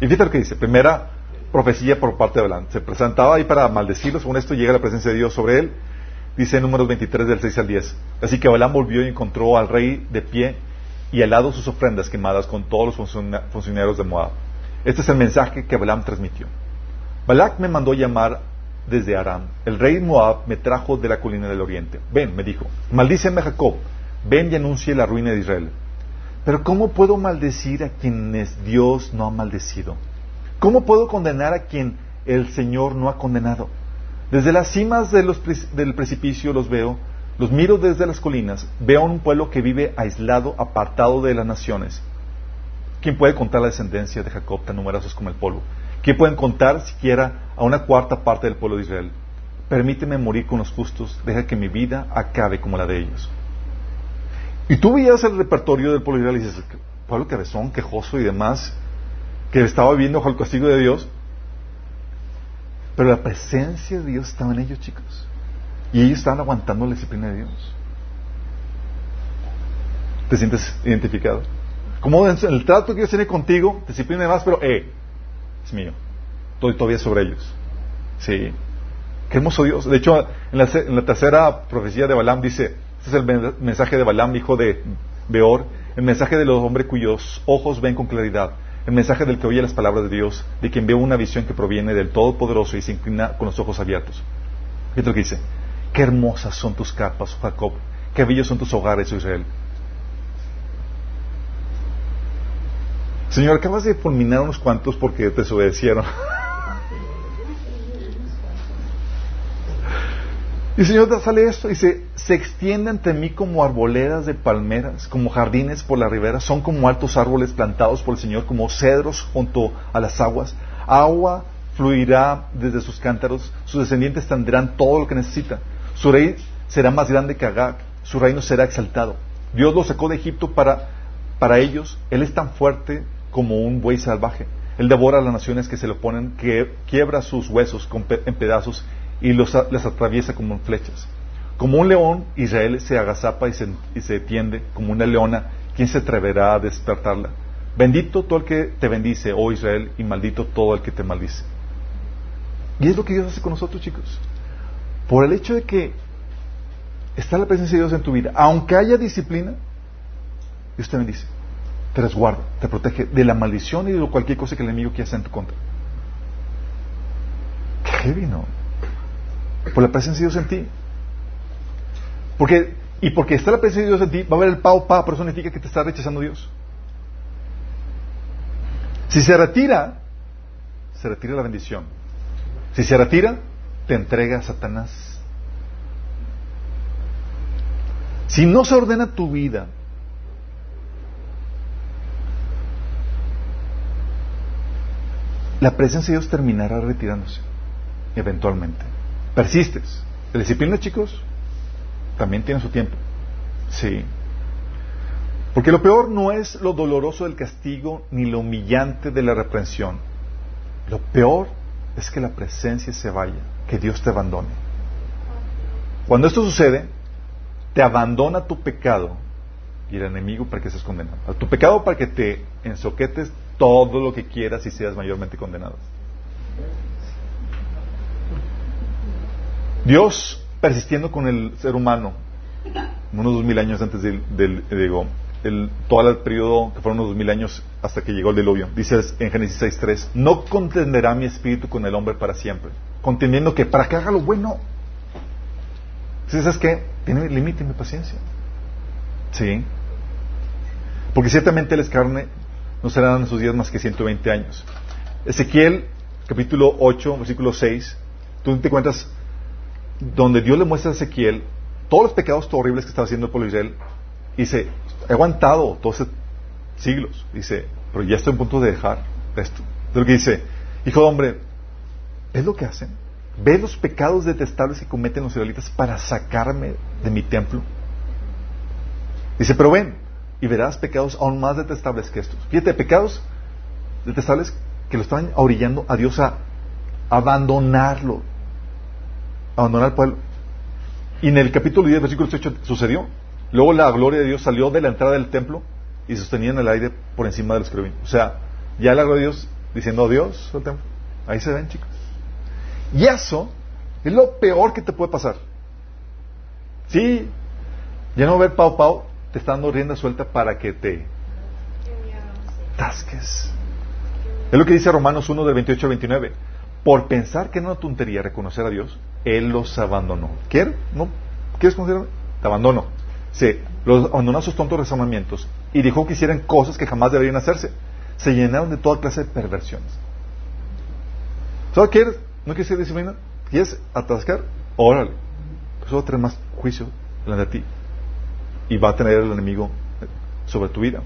Y fíjate lo que dice, primera profecía por parte de Balaam. Se presentaba ahí para maldecirlo, según esto llega la presencia de Dios sobre él. Dice en números 23 del 6 al 10. Así que Balaam volvió y encontró al rey de pie y al lado sus ofrendas quemadas con todos los funcionarios de Moab. Este es el mensaje que Balaam transmitió. Balak me mandó llamar desde Aram. El rey Moab me trajo de la colina del oriente. Ven, me dijo, maldíceme Jacob, ven y anuncie la ruina de Israel. Pero ¿cómo puedo maldecir a quienes Dios no ha maldecido? ¿Cómo puedo condenar a quien el Señor no ha condenado? Desde las cimas del precipicio los veo, los miro desde las colinas, veo a un pueblo que vive aislado, apartado de las naciones. ¿Quién puede contar la descendencia de Jacob tan numerosos como el polvo? ¿Quién pueden contar siquiera a una cuarta parte del pueblo de Israel? Permíteme morir con los justos, deja que mi vida acabe como la de ellos. Y tú veías el repertorio del pueblo de Israel y dices, pueblo cabezón, quejoso y demás, que estaba viviendo bajo el castigo de Dios. Pero la presencia de Dios estaba en ellos, chicos. Y ellos estaban aguantando la disciplina de Dios. ¿Te sientes identificado? Como en el trato que Dios tiene contigo, disciplina y demás, pero eh, es mío. Estoy todavía sobre ellos. Sí. Qué hermoso Dios. De hecho, en la, tercera profecía de Balaam dice, este es el mensaje de Balaam, hijo de Beor, el mensaje de los hombres cuyos ojos ven con claridad, el mensaje del que oye las palabras de Dios, de quien ve una visión que proviene del Todopoderoso y se inclina con los ojos abiertos. Fíjate lo que dice, qué hermosas son tus capas, Jacob, qué bellos son tus hogares, Israel. Señor, acabas de fulminar unos cuantos porque te desobedecieron. (laughs) y Señor, sale esto, dice, se extiende ante mí como arboledas de palmeras, como jardines por la ribera, son como altos árboles plantados por el Señor, como cedros junto a las aguas. Agua fluirá desde sus cántaros, sus descendientes tendrán todo lo que necesitan. Su rey será más grande que Agag, su reino será exaltado. Dios lo sacó de Egipto para, para ellos, Él es tan fuerte como un buey salvaje. Él devora a las naciones que se le oponen, que quiebra sus huesos en pedazos y los, les atraviesa como flechas. Como un león, Israel se agazapa y se, y se tiende como una leona. ¿Quién se atreverá a despertarla? Bendito todo el que te bendice, oh Israel, y maldito todo el que te maldice. Y es lo que Dios hace con nosotros, chicos. Por el hecho de que está la presencia de Dios en tu vida, aunque haya disciplina, Dios te bendice te resguarda, te protege de la maldición y de cualquier cosa que el enemigo quiera hacer en tu contra. Qué heavy. Por la presencia de Dios en ti. Porque, y porque está la presencia de Dios en ti, va a haber el pao pa, pero eso significa que te está rechazando Dios. Si se retira, se retira la bendición. Si se retira, te entrega a Satanás. Si no se ordena tu vida, la presencia de Dios terminará retirándose, eventualmente. Persistes. La disciplina, chicos, también tiene su tiempo. Sí. Porque lo peor no es lo doloroso del castigo ni lo humillante de la reprensión. Lo peor es que la presencia se vaya, que Dios te abandone. Cuando esto sucede, te abandona tu pecado y el enemigo para que seas condenado. A tu pecado para que te ensoquetes todo lo que quieras y seas mayormente condenado. Dios persistiendo con el ser humano, unos dos mil años antes del, del digo, el, todo el periodo que fueron unos dos mil años hasta que llegó el diluvio. Dice en Génesis 6.3, no contenderá mi espíritu con el hombre para siempre, contendiendo que para que haga lo bueno. ¿Sabes qué? Tiene límite mi paciencia. Sí. Porque ciertamente él es carne, no serán en sus días más que 120 años. Ezequiel, capítulo 8, versículo 6, tú te cuentas donde Dios le muestra a Ezequiel todos los pecados horribles que estaba haciendo el pueblo de Israel. Dice, he aguantado todos estos siglos. Dice, pero ya estoy en punto de dejar esto. Es lo que dice, hijo de hombre, es lo que hacen. Ve los pecados detestables que cometen los israelitas para sacarme de mi templo. Dice, pero ven, y verás pecados aún más detestables que estos. Fíjate, pecados detestables que lo estaban orillando a Dios a abandonarlo, abandonar al pueblo. Y en el capítulo 10, versículo 8 sucedió. Luego la gloria de Dios salió de la entrada del templo y sostenía en el aire por encima de los. O sea, ya la gloria de Dios diciendo Dios al templo. Ahí se ven, chicos. Y eso es lo peor que te puede pasar. Sí, ya no ver Pau Pau te está dando rienda suelta para que te tasques. Es lo que dice Romanos 1 del 28 al 29. Por pensar que no una tontería reconocer a Dios, Él los abandonó. ¿Quieres? ¿No? ¿Quieres conocer? Te abandono. Sí, los abandonó a sus tontos razonamientos y dijo que hicieran cosas que jamás deberían hacerse. Se llenaron de toda clase de perversiones. ¿Sabes quieres? ¿No quieres ser disciplina? ¿Quieres atascar? Órale. Pues va a tener más juicio delante de ti. Y va a tener el enemigo sobre tu vida.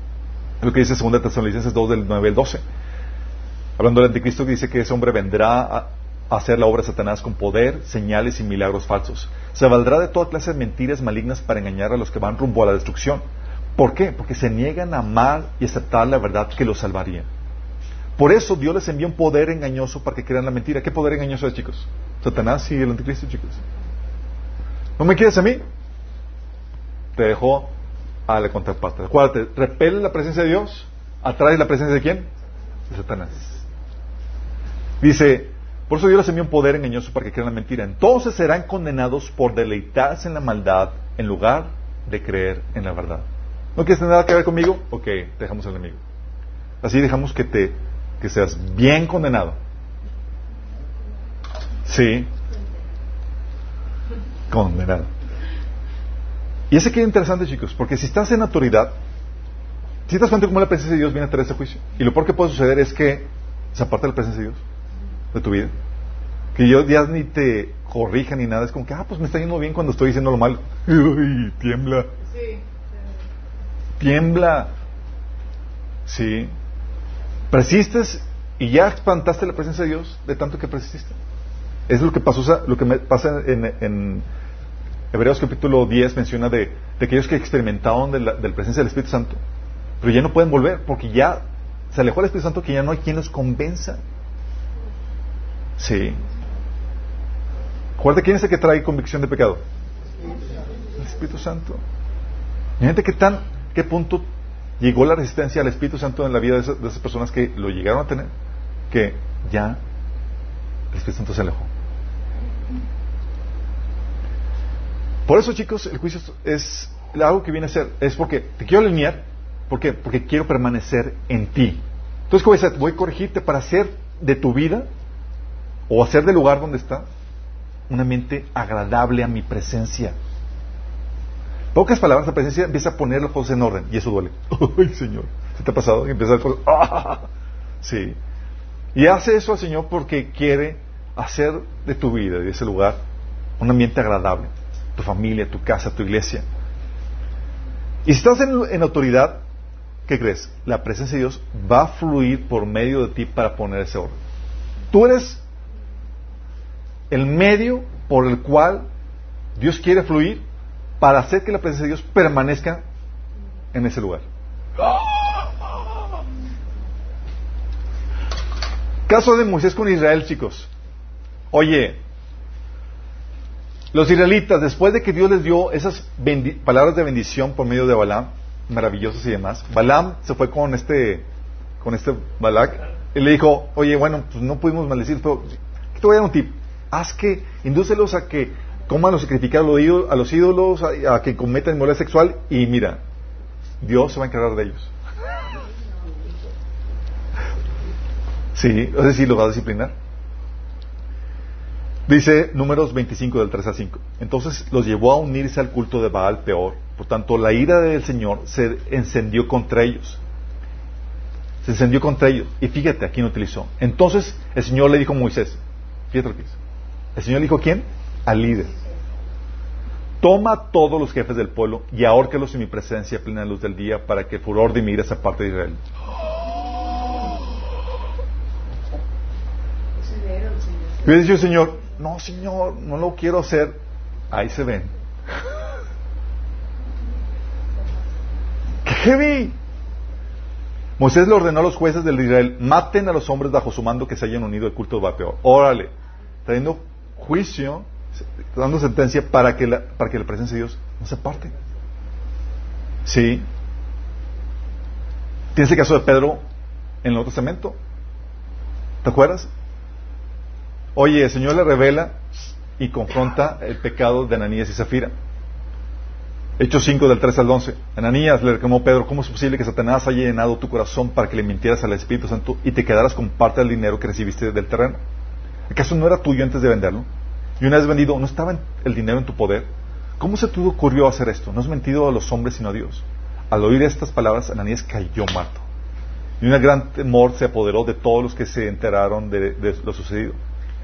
Es lo que dice 2 Tesalonicenses 2 del 9 al 12. Hablando del anticristo dice que ese hombre vendrá a hacer la obra de Satanás con poder, señales y milagros falsos. Se valdrá de toda clase de mentiras malignas para engañar a los que van rumbo a la destrucción. ¿Por qué? Porque se niegan a amar y aceptar la verdad que los salvaría. Por eso Dios les envía un poder engañoso para que crean la mentira. ¿Qué poder engañoso es, chicos? Satanás y el anticristo, chicos. ¿No me quieres a mí? Te dejo a la contraparte. Acuérdate, repele la presencia de Dios, atrae la presencia de quién? De Satanás. Dice, por eso Dios les envía un poder engañoso para que crean la mentira. Entonces serán condenados por deleitarse en la maldad en lugar de creer en la verdad. ¿No quieres tener nada que ver conmigo? Ok, dejamos al enemigo. Así dejamos que te que seas bien condenado. Sí. Condenado. Y ese queda interesante, chicos, porque si estás en autoridad, si te das cuenta cómo la presencia de Dios viene a traer ese juicio. Y lo peor que puede suceder es que se aparte la presencia de Dios de tu vida. Que yo ya ni te corrija ni nada. Es como que, ah, pues me está yendo bien cuando estoy diciendo lo malo. (laughs) Uy, tiembla. Sí. Tiembla. Sí. Persistes y ya espantaste la presencia de Dios de tanto que persististe. Es lo que pasó, lo que me pasa en, en Hebreos capítulo 10 menciona de, de aquellos que experimentaron de la, de la presencia del Espíritu Santo, pero ya no pueden volver porque ya se alejó el Espíritu Santo que ya no hay quien los convenza. Sí. Acuérdate quién es el que trae convicción de pecado. El Espíritu Santo. Imagínate qué tan, qué punto llegó la resistencia al Espíritu Santo en la vida de esas, de esas personas que lo llegaron a tener, que ya el Espíritu Santo se alejó. Por eso, chicos, el juicio es algo que viene a ser, es porque te quiero alinear, ¿por qué? Porque quiero permanecer en ti. Entonces, ¿qué voy? Voy a corregirte para hacer de tu vida o hacer del lugar donde está un ambiente agradable a mi presencia. Pocas palabras, la presencia empieza a poner las cosas en orden y eso duele. (laughs) ¡Ay, Señor! ¿Se te ha pasado? Y empieza a ¡Ah! Sí. Y hace eso al Señor porque quiere hacer de tu vida, de ese lugar, un ambiente agradable. Tu familia, tu casa, tu iglesia. Y si estás en, en autoridad, ¿qué crees? La presencia de Dios va a fluir por medio de ti para poner ese orden. Tú eres el medio por el cual Dios quiere fluir para hacer que la presencia de Dios permanezca en ese lugar. Caso de Moisés con Israel, chicos. Oye, los israelitas, después de que Dios les dio esas palabras de bendición por medio de Balaam, maravillosas y demás, Balaam se fue con este, con este Balak y le dijo, oye, bueno, pues no pudimos maldecir, pero te voy a dar un tip. Haz que, indúcelos a que coman o sacrificar a los ídolos, a, que cometan inmoralidad sexual y mira, Dios se va a encargar de ellos. Sí, es decir, los va a disciplinar. Dice números 25 del 3 a 5. Entonces los llevó a unirse al culto de Baal peor. Por tanto, la ira del Señor se encendió contra ellos. Se encendió contra ellos. Y fíjate, aquí no utilizó. Entonces el Señor le dijo a Moisés, fíjate lo que. El Señor dijo a quién? Al líder. Toma todos los jefes del pueblo y ahórcalos en mi presencia plena luz del día para que el furor de mi ira esa parte de Israel. Y dicho Señor, no Señor, no lo quiero hacer. Ahí se ven. ¡Qué heavy! Moisés le ordenó a los jueces del Israel, maten a los hombres bajo su mando que se hayan unido al culto de Bapeor. Órale, trayendo juicio, dando sentencia para que la, para que la presencia de Dios no se parte. Sí. Tienes el caso de Pedro en el Nuevo Testamento. ¿Te acuerdas? Oye, el Señor le revela y confronta el pecado de Ananías y Zafira. Hechos 5 del 3 al 11. Ananías le reclamó Pedro, ¿cómo es posible que Satanás haya llenado tu corazón para que le mintieras al Espíritu Santo y te quedaras con parte del dinero que recibiste del terreno? ¿Acaso no era tuyo antes de venderlo? Y una vez vendido, ¿no estaba el dinero en tu poder? ¿Cómo se te ocurrió hacer esto? No has mentido a los hombres sino a Dios. Al oír estas palabras, Ananías cayó muerto. Y un gran temor se apoderó de todos los que se enteraron de lo sucedido.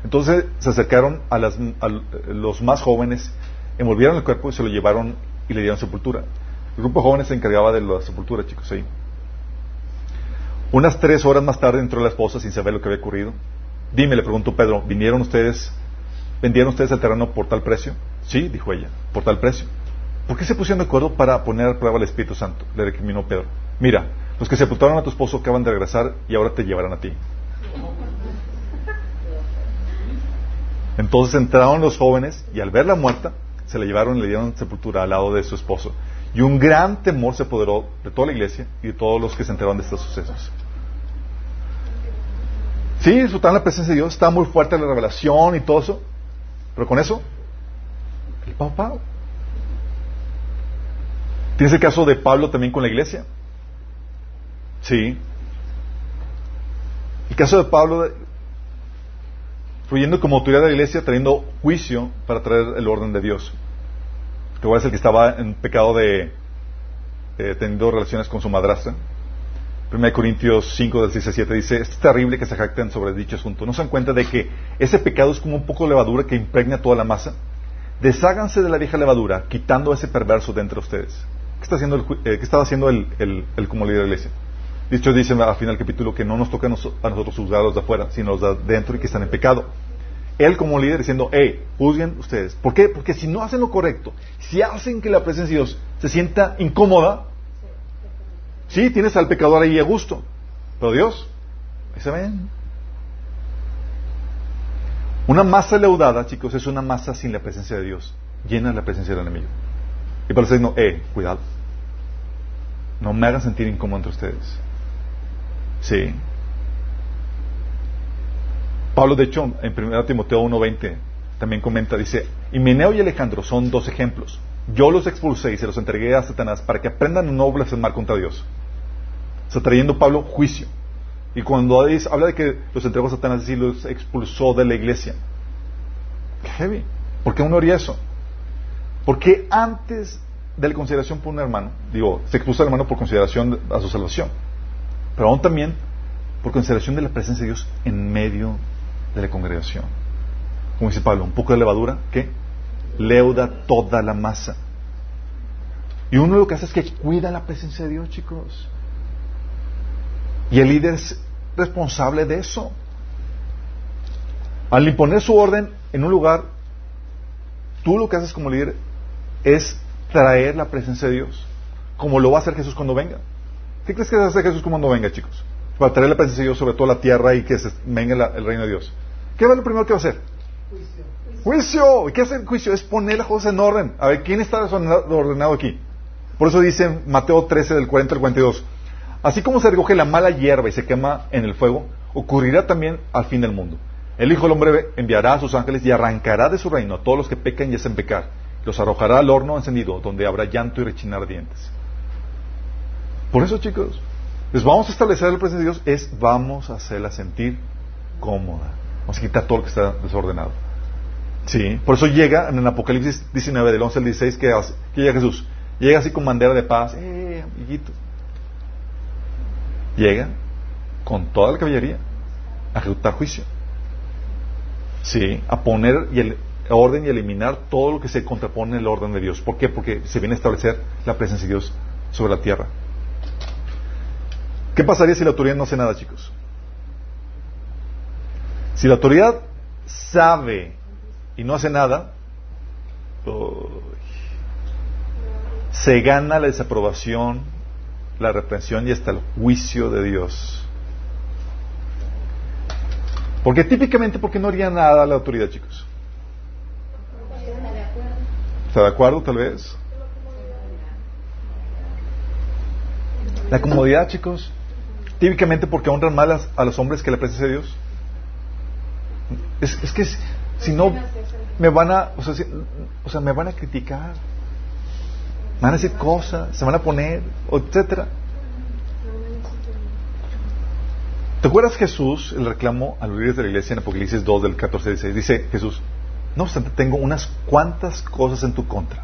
Entonces se acercaron a, los más jóvenes, envolvieron el cuerpo y se lo llevaron y le dieron sepultura. El grupo de jóvenes se encargaba de la sepultura, chicos, ahí. Unas tres horas más tarde entró la esposa sin saber lo que había ocurrido. Dime, le preguntó Pedro, ¿vinieron ustedes, vendieron ustedes el terreno por tal precio? Sí, dijo ella, por tal precio. ¿Por qué se pusieron de acuerdo para poner a prueba al Espíritu Santo? Le recriminó Pedro. Mira, los que sepultaron a tu esposo acaban de regresar y ahora te llevarán a ti. Entonces entraron los jóvenes y al verla muerta, se la llevaron y le dieron sepultura al lado de su esposo. Y un gran temor se apoderó de toda la iglesia y de todos los que se enteraron de estos sucesos. Sí, disfrutaron la presencia de Dios, estaba muy fuerte la revelación y todo eso, pero con eso, el Pau ¿Tienes el caso de Pablo también con la iglesia? Sí. El caso de Pablo fluyendo como autoridad de la iglesia, trayendo juicio para traer el orden de Dios. Que es el que estaba en pecado de teniendo relaciones con su madrastra. 1 Corintios 5 del 6 7 dice, es terrible que se jacten sobre dicho asunto. ¿No se dan cuenta de que ese pecado es como un poco de levadura que impregna toda la masa? Desháganse de la vieja levadura, quitando ese perverso de entre ustedes. ¿Qué, está haciendo el, eh, ¿qué estaba haciendo el, como líder de la iglesia? Dicho dice al final del capítulo que no nos toca a nosotros juzgar a los de afuera, sino los de dentro y que están en pecado. Él como líder diciendo, hey, juzguen ustedes. ¿Por qué? Porque si no hacen lo correcto, si hacen que la presencia de Dios se sienta incómoda, sí, tienes al pecador ahí a gusto. Pero Dios, ahí se ven. Una masa leudada, chicos, es una masa sin la presencia de Dios, llena de la presencia del enemigo. Y para eso no, eh, cuidado. No me hagan sentir incómodo entre ustedes. Sí. Pablo, de hecho, en 1 Timoteo 1.20 también comenta, dice, y Meneo y Alejandro son dos ejemplos. Yo los expulsé y se los entregué a Satanás para que aprendan a no blasfemar contra Dios. Está trayendo Pablo juicio. Y cuando habla de que los entregó a Satanás, y los expulsó de la iglesia. Qué heavy. ¿Por qué uno haría eso? Porque antes de la consideración por un hermano, digo, se expuso al hermano por consideración a su salvación pero aún también por consideración de la presencia de Dios en medio de la congregación. Como dice Pablo, un poco de levadura que leuda toda la masa. Y uno lo que hace es que cuida la presencia de Dios, chicos. Y el líder es responsable de eso. Al imponer su orden en un lugar, tú lo que haces como líder es traer la presencia de Dios, como lo va a hacer Jesús cuando venga. ¿Qué crees que va a hacer Jesús cuando venga, chicos? Para traer la presencia de Dios sobre toda la tierra y que se venga el reino de Dios. ¿Qué va lo primero que va a hacer? Juicio. Juicio. ¿Y qué hace el juicio? Es poner las cosas en orden. A ver, ¿quién está ordenado aquí? Por eso dice Mateo 13 del 40 al 42. Así como se recoge la mala hierba y se quema en el fuego, ocurrirá también al fin del mundo. El Hijo del Hombre enviará a sus ángeles y arrancará de su reino a todos los que pecan y hacen pecar. Los arrojará al horno encendido, donde habrá llanto y rechinar dientes. Por eso, chicos, les vamos a establecer la presencia de Dios, es vamos a hacerla sentir cómoda. Vamos a quitar todo lo que está desordenado. Sí, por eso llega en el Apocalipsis 19, del 11 al 16, que, que llega Jesús. Llega así con bandera de paz, eh, amiguito. Llega con toda la caballería a ejecutar juicio. Sí, a poner y el orden y eliminar todo lo que se contrapone el orden de Dios. ¿Por qué? Porque se viene a establecer la presencia de Dios sobre la tierra. ¿Qué pasaría si la autoridad no hace nada, chicos? Si la autoridad sabe y no hace nada, se gana la desaprobación, la reprensión y hasta el juicio de Dios. Porque típicamente, ¿por qué no haría nada la autoridad, chicos? ¿Está de acuerdo, tal vez? La comodidad, chicos. Típicamente porque honran más a los hombres que la presencia de Dios. Es, es que si no, me van a, o sea, o sea, me van a criticar. Van a decir cosas, se van a poner, etcétera. ¿Te acuerdas Jesús, el reclamo a los líderes de la iglesia en Apocalipsis 2 del 14 16? Dice Jesús, no obstante, tengo unas cuantas cosas en tu contra.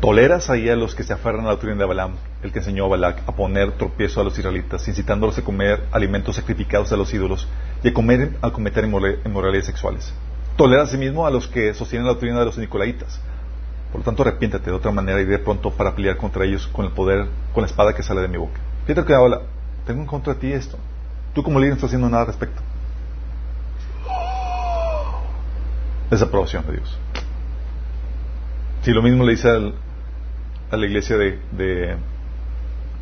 Toleras ahí a los que se aferran a la doctrina de Balaam, el que enseñó a Balak a poner tropiezo a los israelitas, incitándolos a comer alimentos sacrificados a los ídolos y a, comer, a cometer inmoralidades sexuales. Toleras asimismo a los que sostienen la doctrina de los nicolaitas. Por lo tanto, arrepiéntate de otra manera y de pronto para pelear contra ellos con el poder, con la espada que sale de mi boca. Fíjate que habla, tengo en contra de ti esto. Tú como líder no estás haciendo nada al respecto. Desaprobación de Dios. Si lo mismo le dice a la iglesia de, de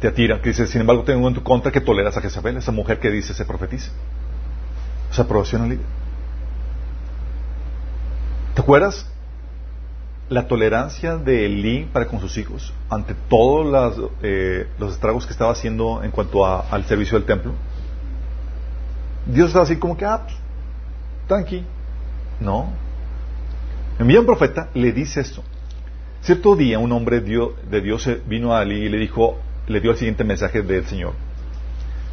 Teatira, que dice, sin embargo tengo en tu contra que toleras a Jezabel, esa mujer que dice se profetiza. Desaprobación al líder. ¿Te acuerdas? La tolerancia de Elí para con sus hijos ante todos eh, los estragos que estaba haciendo en cuanto al servicio del templo. Dios estaba así como que, ah, pues, tranqui. No. Envía un profeta, le dice esto. Cierto día un hombre de Dios vino a Elí y le dijo, le dio el siguiente mensaje del Señor.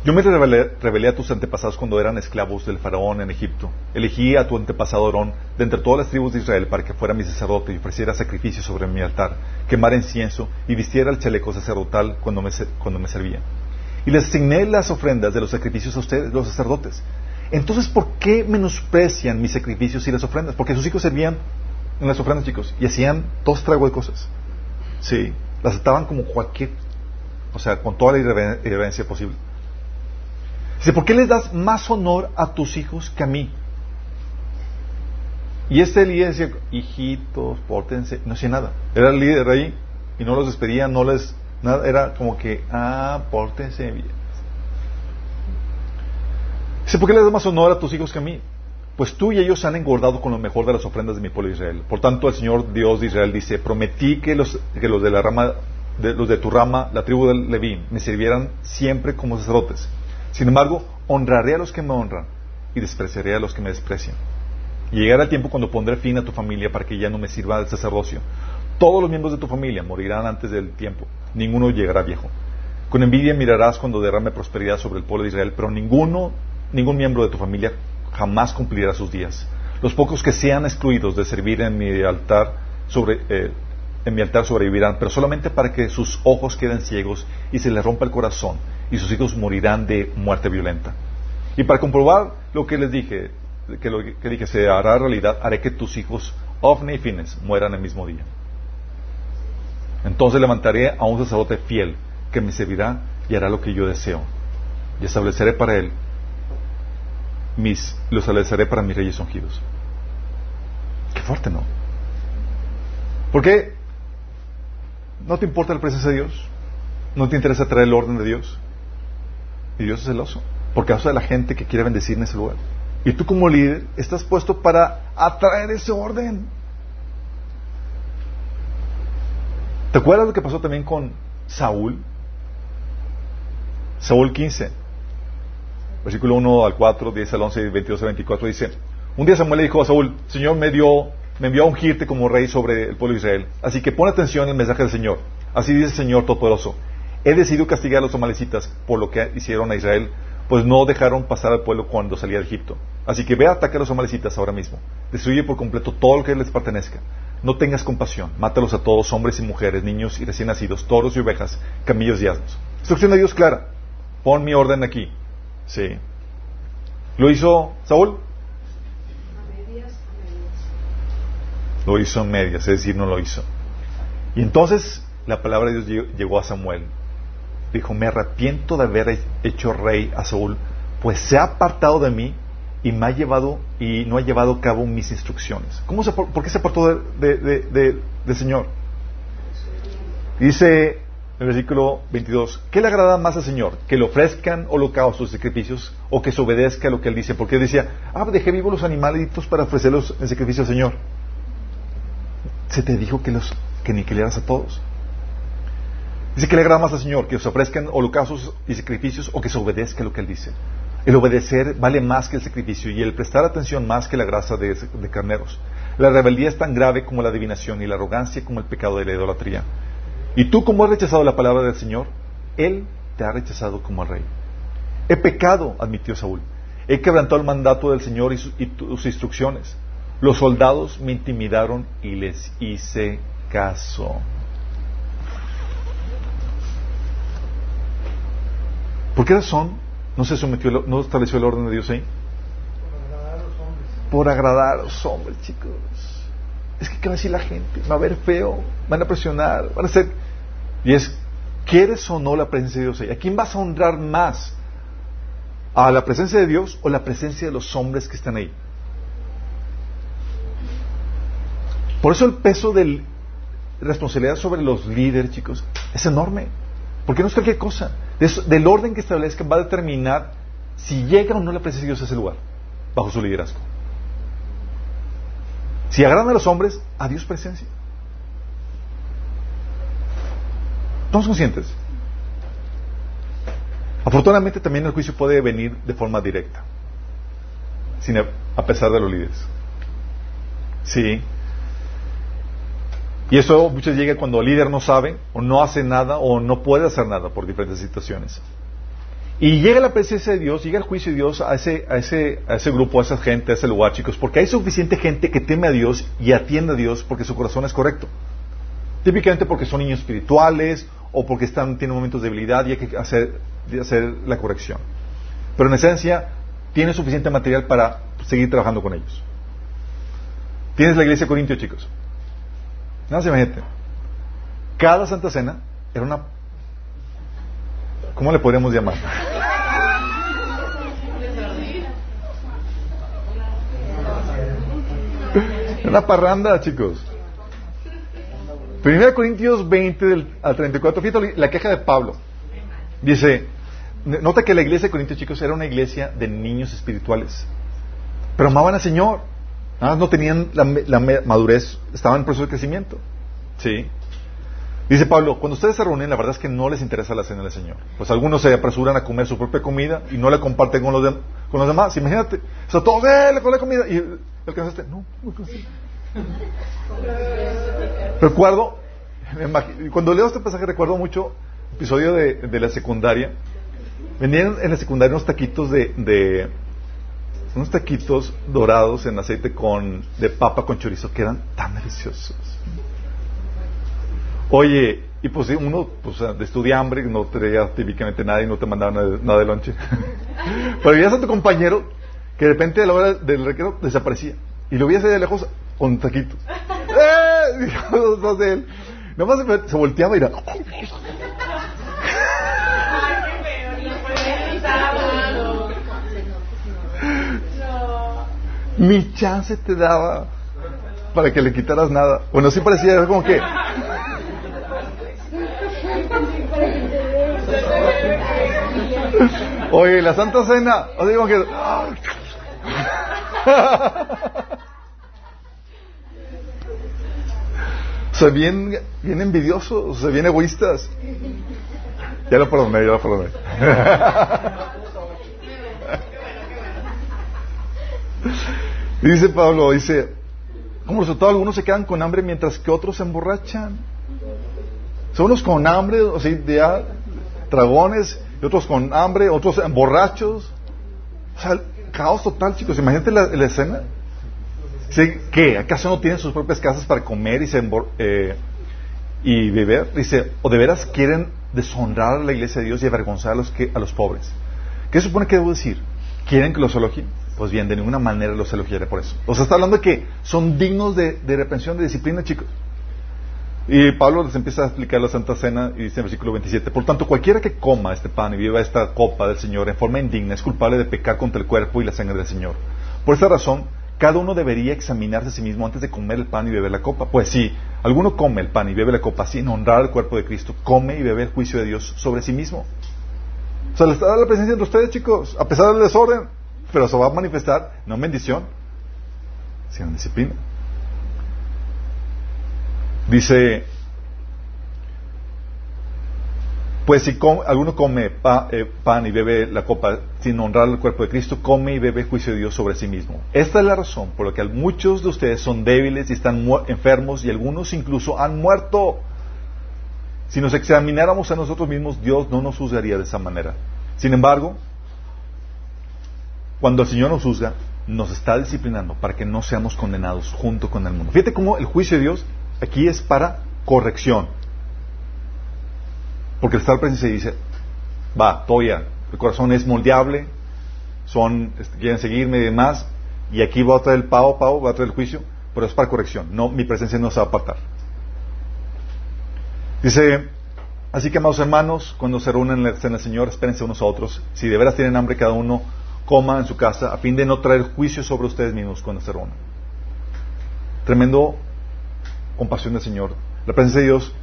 Yo me revelé, a tus antepasados cuando eran esclavos del faraón en Egipto. Elegí a tu antepasado Orón de entre todas las tribus de Israel para que fuera mi sacerdote y ofreciera sacrificios sobre mi altar, quemara incienso y vistiera el chaleco sacerdotal cuando me, servía. Y les asigné las ofrendas de los sacrificios a ustedes, los sacerdotes. Entonces, ¿por qué menosprecian mis sacrificios y las ofrendas? Porque sus hijos servían en las ofrendas, chicos, y hacían dos tragos de cosas. Sí, las estaban como cualquier, o sea, con toda la irreverencia posible. Dice, ¿por qué les das más honor a tus hijos que a mí? Y este líder decía, hijitos, pórtense, no hacía nada. Era el líder ahí y no los despedía, no les, nada, era como que, ah, pórtense bien. Dice, ¿por qué les das más honor a tus hijos que a mí? Pues tú y ellos han engordado con lo mejor de las ofrendas de mi pueblo Israel. Por tanto, el Señor Dios de Israel dice, prometí que los, que los de la rama, de, los de tu rama, la tribu de Leví, me sirvieran siempre como sacerdotes. Sin embargo, honraré a los que me honran y despreciaré a los que me desprecian. Llegará el tiempo cuando pondré fin a tu familia para que ya no me sirva el sacerdocio. Todos los miembros de tu familia morirán antes del tiempo. Ninguno llegará viejo. Con envidia mirarás cuando derrame prosperidad sobre el pueblo de Israel, pero ninguno, ningún miembro de tu familia jamás cumplirá sus días. Los pocos que sean excluidos de servir en mi altar sobre, eh, en mi altar sobrevivirán, pero solamente para que sus ojos queden ciegos y se les rompa el corazón y sus hijos morirán de muerte violenta. Y para comprobar lo que les dije, que lo que dije se hará realidad, haré que tus hijos, Ofne y Fines, mueran el mismo día. Entonces levantaré a un sacerdote fiel que me servirá y hará lo que yo deseo. Y estableceré para él mis, lo estableceré para mis reyes ungidos. Qué fuerte, ¿no? ¿Por qué? ¿No te importa la presencia de Dios? ¿No te interesa traer el orden de Dios? Y Dios es celoso por causa de la gente que quiere bendecir en ese lugar. Y tú como líder estás puesto para atraer ese orden. ¿Te acuerdas lo que pasó también con Saúl? Saúl 15, versículo 1 al 4, 10 al 11, 22 al 24 dice, un día Samuel le dijo a Saúl, Señor me dio, me envió a ungirte como rey sobre el pueblo de Israel. Así que pon atención al mensaje del Señor. Así dice el Señor Todopoderoso. He decidido castigar a los amalecitas por lo que hicieron a Israel, pues no dejaron pasar al pueblo cuando salía de Egipto. Así que ve a atacar a los amalecitas ahora mismo. Destruye por completo todo lo que les pertenezca. No tengas compasión. Mátalos a todos, hombres y mujeres, niños y recién nacidos, toros y ovejas, camillos y asnos. Instrucción de Dios clara. Pon mi orden aquí. Sí. ¿Lo hizo Saúl? Lo hizo en medias, es decir, no lo hizo. Y entonces la palabra de Dios llegó a Samuel. Dijo, me arrepiento de haber hecho rey a Saúl, pues se ha apartado de mí y me ha llevado y no ha llevado a cabo mis instrucciones. ¿Cómo se, ¿Por qué se apartó del Señor? Dice el versículo 22, ¿qué le agrada más al Señor? ¿Que le ofrezcan holocaustos, sacrificios, o que se obedezca a lo que Él dice? Porque Él decía, ah, dejé vivos los animalitos para ofrecerlos en sacrificio al Señor. Se te dijo que los que aniquilaras a todos. Dice que le agrada más al Señor que se ofrezcan holocaustos y sacrificios o que se obedezca lo que Él dice. El obedecer vale más que el sacrificio y el prestar atención más que la grasa de, de carneros. La rebeldía es tan grave como la adivinación y la arrogancia como el pecado de la idolatría. Y tú como has rechazado la palabra del Señor, Él te ha rechazado como al rey. He pecado, admitió Saúl. He quebrantado el mandato del Señor y, sus instrucciones. Los soldados me intimidaron y les hice caso. ¿Por qué razón no se sometió, no estableció el orden de Dios ahí? Por agradar a los hombres. Chicos. Es que, ¿qué va a decir la gente? Va a ver feo, van a presionar, van a ser... Y es, ¿quieres o no la presencia de Dios ahí? ¿A quién vas a honrar más? ¿A la presencia de Dios o la presencia de los hombres que están ahí? Por eso el peso de responsabilidad sobre los líderes, chicos, es enorme. Porque no es cualquier cosa. del orden que establezca va a determinar si llega o no la presencia de Dios a ese lugar, bajo su liderazgo. Si agradan a los hombres, a Dios presencia. ¿Estamos conscientes? Afortunadamente también el juicio puede venir de forma directa, sin a pesar de los líderes. Sí, y eso muchas llega cuando el líder no sabe, o no hace nada, o no puede hacer nada por diferentes situaciones. Y llega la presencia de Dios, llega el juicio de Dios a ese, a ese, a ese grupo, a esa gente, a ese lugar, chicos, porque hay suficiente gente que teme a Dios y atiende a Dios porque su corazón es correcto. Típicamente porque son niños espirituales o porque están, tienen momentos de debilidad y hay que hacer, hacer la corrección. Pero en esencia, tiene suficiente material para seguir trabajando con ellos. Tienes la iglesia de Corintio, chicos. No se imagínate. Cada Santa Cena era una. ¿Cómo le podríamos llamar? Una parranda, chicos. Primera Corintios 20 del, al 34, fíjate la queja de Pablo. Dice, nota que la iglesia de Corintios, chicos, era una iglesia de niños espirituales. Pero amaban al Señor. Nada no tenían la, madurez, estaban en proceso de crecimiento. ¿Sí? Dice Pablo, cuando ustedes se reúnen, la verdad es que no les interesa la cena del Señor. Pues algunos se apresuran a comer su propia comida y no la comparten con los, con los demás. Imagínate, o sea, todos, ¡eh, le la comida! Y alcanzaste, no, no alcanzaste. Recuerdo, cuando leo este pasaje, recuerdo mucho episodio de, de la secundaria. Venían en la secundaria unos taquitos de unos taquitos dorados en aceite con, de papa con chorizo que eran tan deliciosos. Oye, y pues uno pues, de estudia hambre, no traía típicamente nada y no te mandaba nada, de lonche. (laughs) Pero veías a tu compañero que de repente a la hora del recreo desaparecía. Y lo veías de lejos con taquitos. (laughs) ¡Eh! (laughs) de él. Nada más se, se volteaba y era. Ni chance te daba para que le quitaras nada. Bueno, sí parecía como que. Oye, la Santa Cena, o digo que. (laughs) Se bien, bien envidiosos, se bien egoístas. Ya lo perdoné, ya lo perdoné. (laughs) dice Pablo, dice, como resultado algunos se quedan con hambre mientras que otros se emborrachan. Son unos con hambre, o sea, ya, dragones, y otros con hambre, otros borrachos. O sea, caos total, chicos. Imagínate la, la escena. ¿Qué? ¿Acaso no tienen sus propias casas para comer y, se eh, y beber? Dice, ¿o de veras quieren deshonrar a la iglesia de Dios y avergonzar a los, que, a los pobres? ¿Qué supone que debo decir? ¿Quieren que los elogien? Pues bien, de ninguna manera los elogiaré por eso. O sea, está hablando de que son dignos de, de reprensión, de disciplina, chicos. Y Pablo les empieza a explicar la Santa Cena y dice en versículo 27, por tanto, cualquiera que coma este pan y viva esta copa del Señor en forma indigna es culpable de pecar contra el cuerpo y la sangre del Señor. Por esta razón, cada uno debería examinarse a sí mismo antes de comer el pan y beber la copa. Pues si alguno come el pan y bebe la copa sin honrar al cuerpo de Cristo, come y bebe el juicio de Dios sobre sí mismo. O sea, les está la presencia entre ustedes, chicos, a pesar del desorden, pero se va a manifestar no en bendición, sino en disciplina. Dice, pues si alguno come eh, pan y bebe la copa sin honrar el cuerpo de Cristo, come y bebe juicio de Dios sobre sí mismo. Esta es la razón por la que muchos de ustedes son débiles y están enfermos y algunos incluso han muerto. Si nos examináramos a nosotros mismos, Dios no nos juzgaría de esa manera. Sin embargo, cuando el Señor nos juzga, nos está disciplinando para que no seamos condenados junto con el mundo. Fíjate cómo el juicio de Dios aquí es para corrección. Porque el estar presente dice, va, toya, el corazón es moldeable, son, este, quieren seguirme y demás, y aquí va a traer el pavo, pavo, va a traer el juicio, pero es para corrección, no, mi presencia no se va a apartar. Dice, así que amados hermanos, cuando se reúnen en del Señor, espérense unos a otros, si de veras tienen hambre cada uno, coma en su casa, a fin de no traer juicio sobre ustedes mismos cuando se reúnan. Tremendo compasión del Señor, la presencia de Dios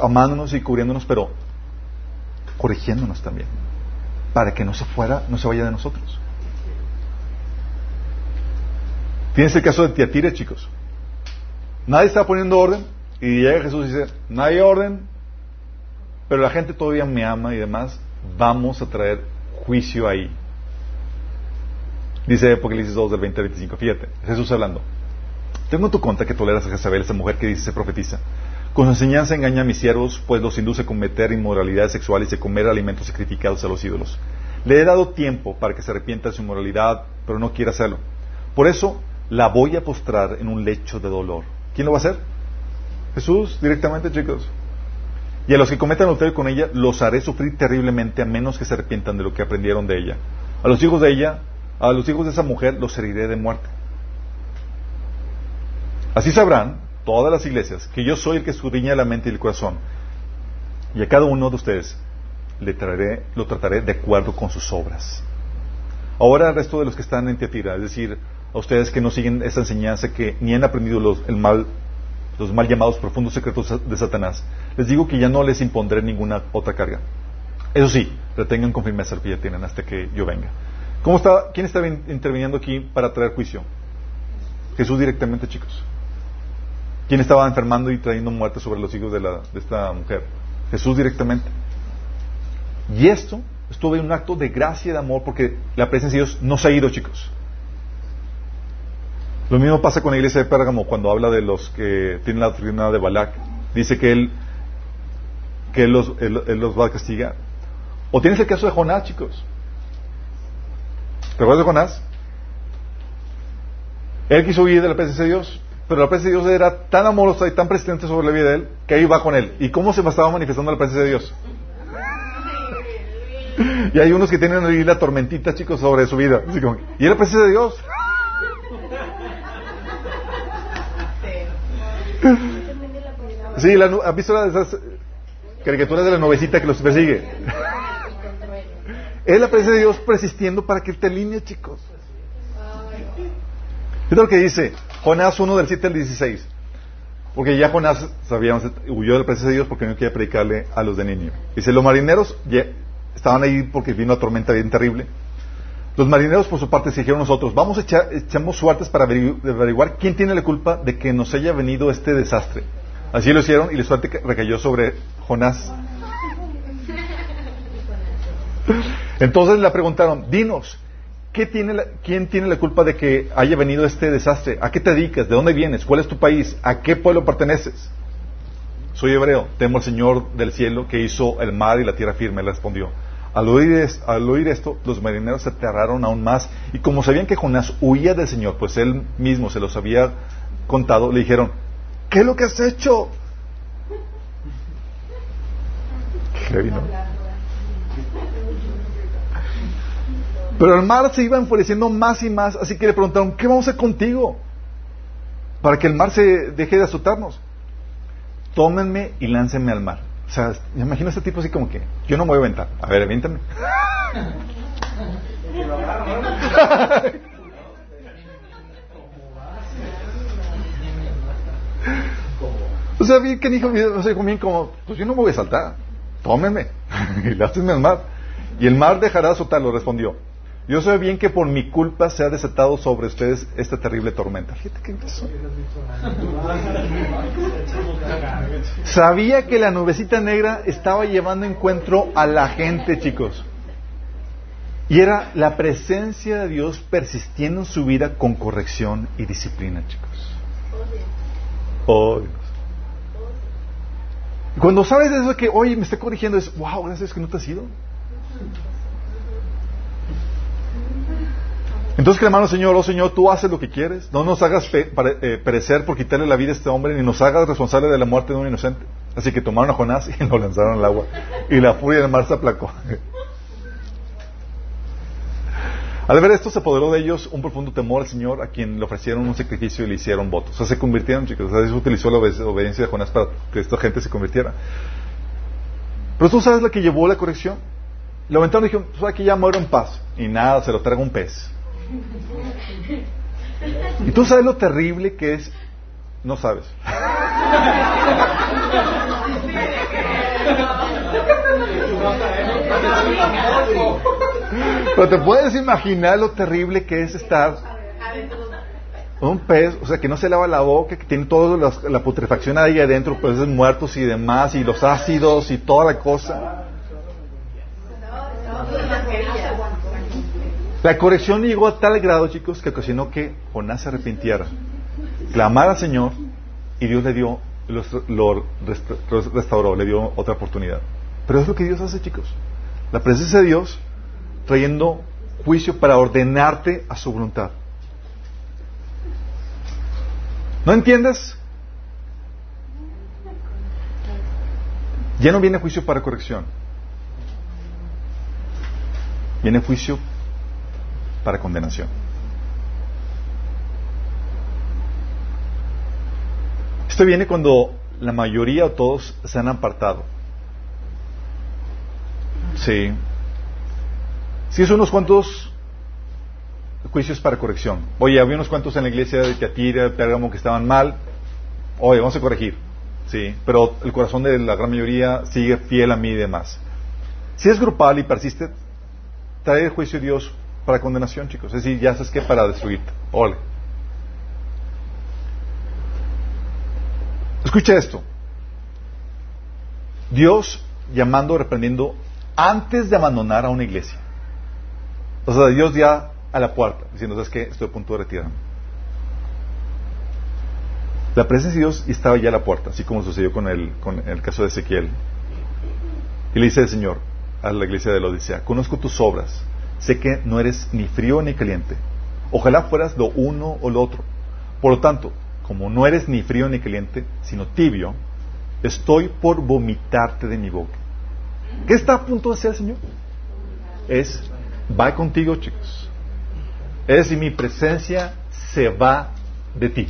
amándonos y cubriéndonos, pero corrigiéndonos también, para que no se fuera, no se vaya de nosotros. Tienes el caso de Tiatire, chicos. Nadie está poniendo orden y llega Jesús y dice, no hay orden, pero la gente todavía me ama y demás, vamos a traer juicio ahí. Dice Apocalipsis 2 del 20 al 25. Fíjate, Jesús hablando. Tengo en tu cuenta que toleras a Jezabel, esa mujer que dice se profetiza. Con su enseñanza engaña a mis siervos, pues los induce a cometer inmoralidades sexuales y a comer alimentos sacrificados a los ídolos. Le he dado tiempo para que se arrepienta de su inmoralidad, pero no quiere hacerlo. Por eso la voy a postrar en un lecho de dolor. ¿Quién lo va a hacer? Jesús, directamente, chicos. Y a los que cometan adulterio con ella, los haré sufrir terriblemente a menos que se arrepientan de lo que aprendieron de ella. A los hijos de ella, a los hijos de esa mujer, los heriré de muerte. Así sabrán todas las iglesias que yo soy el que escudriña la mente y el corazón. Y a cada uno de ustedes le traeré, lo trataré de acuerdo con sus obras. Ahora al resto de los que están en Teatira, es decir, a ustedes que no siguen esta enseñanza, que ni han aprendido los, el mal, los mal llamados profundos secretos de Satanás, les digo que ya no les impondré ninguna otra carga. Eso sí, retengan con firmeza lo que ya tienen hasta que yo venga. ¿Cómo está, ¿Quién está interviniendo aquí para traer juicio? Jesús directamente, chicos. ¿Quién estaba enfermando y trayendo muerte sobre los hijos de, la, de esta mujer? Jesús directamente. Y esto estuvo en un acto de gracia y de amor porque la presencia de Dios no se ha ido, chicos. Lo mismo pasa con la iglesia de Pérgamo cuando habla de los que tienen la doctrina de Balak. Dice que él, que los, él los va a castigar. O tienes el caso de Jonás, chicos. ¿Te acuerdas de Jonás? Él quiso huir de la presencia de Dios, pero la presencia de Dios era tan amorosa y tan presente sobre la vida de él que ahí va con él. ¿Y cómo se estaba manifestando la presencia de Dios? y hay unos que tienen ahí la tormentita, chicos, sobre su vida. ¿Y la presencia de Dios? Sí, la, ¿has visto las caricaturas de la novecita que los persigue? Es la presencia de Dios persistiendo para que te alinee, chicos. Es lo que dice Jonás 1 del 7 al 16. Porque ya Jonás, sabíamos, huyó de la presencia de Dios porque no quería predicarle a los de Niño. Dice, los marineros estaban ahí porque vino una tormenta bien terrible. Los marineros, por su parte, se dijeron nosotros, vamos a echar, echamos suertes para averiguar quién tiene la culpa de que nos haya venido este desastre. Así lo hicieron y la suerte recayó sobre Jonás. Entonces le preguntaron, dinos, ¿quién tiene la culpa de que haya venido este desastre? ¿A qué te dedicas? ¿De dónde vienes? ¿Cuál es tu país? ¿A qué pueblo perteneces? Soy hebreo, temo al Señor del cielo que hizo el mar y la tierra firme, le respondió. Al oír, al oír, esto, los marineros se aterraron aún más y como sabían que Jonás huía del Señor, pues él mismo se los había contado, le dijeron, ¿qué es lo que has hecho? Qué Pero el mar se iba enfureciendo más y más, así que le preguntaron, ¿qué vamos a hacer contigo? Para que el mar se deje de azotarnos. Tómenme y láncenme al mar. O sea, me imagino a este tipo así como que, yo no me voy a aventar. A ver, aviéntame. (laughs) o sea, bien que dijo, o sea, bien como, pues yo no me voy a saltar. Tómenme (laughs) y láncenme al mar. Y el mar dejará de azotarlo, respondió. Yo sé bien que por mi culpa se ha desatado sobre ustedes esta terrible tormenta. Fíjate qué Sabía que la nubecita negra estaba llevando encuentro a la gente, chicos. Y era la presencia de Dios persistiendo en su vida con corrección y disciplina, chicos. Oh, Dios. Cuando sabes de eso que, oye, me está corrigiendo, es, wow, gracias que no te has ido. Entonces clamamos, Señor, oh Señor, tú haces lo que quieres. No nos hagas eh, perecer por quitarle la vida a este hombre, ni nos hagas responsable de la muerte de un inocente. Así que tomaron a Jonás y (laughs) lo lanzaron al agua. Y la furia del mar se aplacó. Al ver esto se apoderó de ellos un profundo temor al Señor a quien le ofrecieron un sacrificio y le hicieron votos. O sea, se convirtieron, chicos. O sea, Dios utilizó la obediencia de Jonás para que esta gente se convirtiera. Pero tú sabes la que llevó la corrección. Lo aventaron y dijeron, pues aquí ya muero en paz. Y nada, se lo traga un pez. ¿Y tú sabes lo terrible que es? No sabes. Pero te puedes imaginar lo terrible que es estar un pez, o sea, que no se lava la boca, que tiene toda la putrefacción ahí adentro, pues muertos y demás, y los ácidos y toda la cosa. La corrección llegó a tal grado, chicos, que ocasionó que Jonás se arrepintiera, clamara al Señor y Dios le dio, lo restauró, le dio otra oportunidad. Pero es lo que Dios hace, chicos. La presencia de Dios trayendo juicio para ordenarte a su voluntad. ¿No entiendes? Ya no viene juicio para corrección. Viene juicio para condenación. Esto viene cuando la mayoría o todos se han apartado. Sí. Sí, son unos cuantos juicios para corrección. Oye, había unos cuantos en la iglesia de Teatira, de Pérgamo que estaban mal. Oye, vamos a corregir. Sí, pero el corazón de la gran mayoría sigue fiel a mí y demás. Si es grupal y persiste, trae el juicio de Dios para condenación, chicos. Es decir, ya sabes que para destruirte. Ole. Escucha esto. Dios llamando, reprendiendo antes de abandonar a una iglesia. O sea, Dios ya a la puerta, diciendo, ¿sabes qué? Estoy a punto de retirarme. La presencia de Dios estaba ya a la puerta, así como sucedió con el, con el caso de Ezequiel. Y le dice el Señor a la iglesia de la Odisea, conozco tus obras, sé que no eres ni frío ni caliente. Ojalá fueras lo uno o lo otro. Por lo tanto, como no eres ni frío ni caliente, sino tibio, estoy por vomitarte de mi boca. ¿Qué está a punto de hacer el Señor? Es, va contigo, chicos. Es decir, mi presencia se va de ti.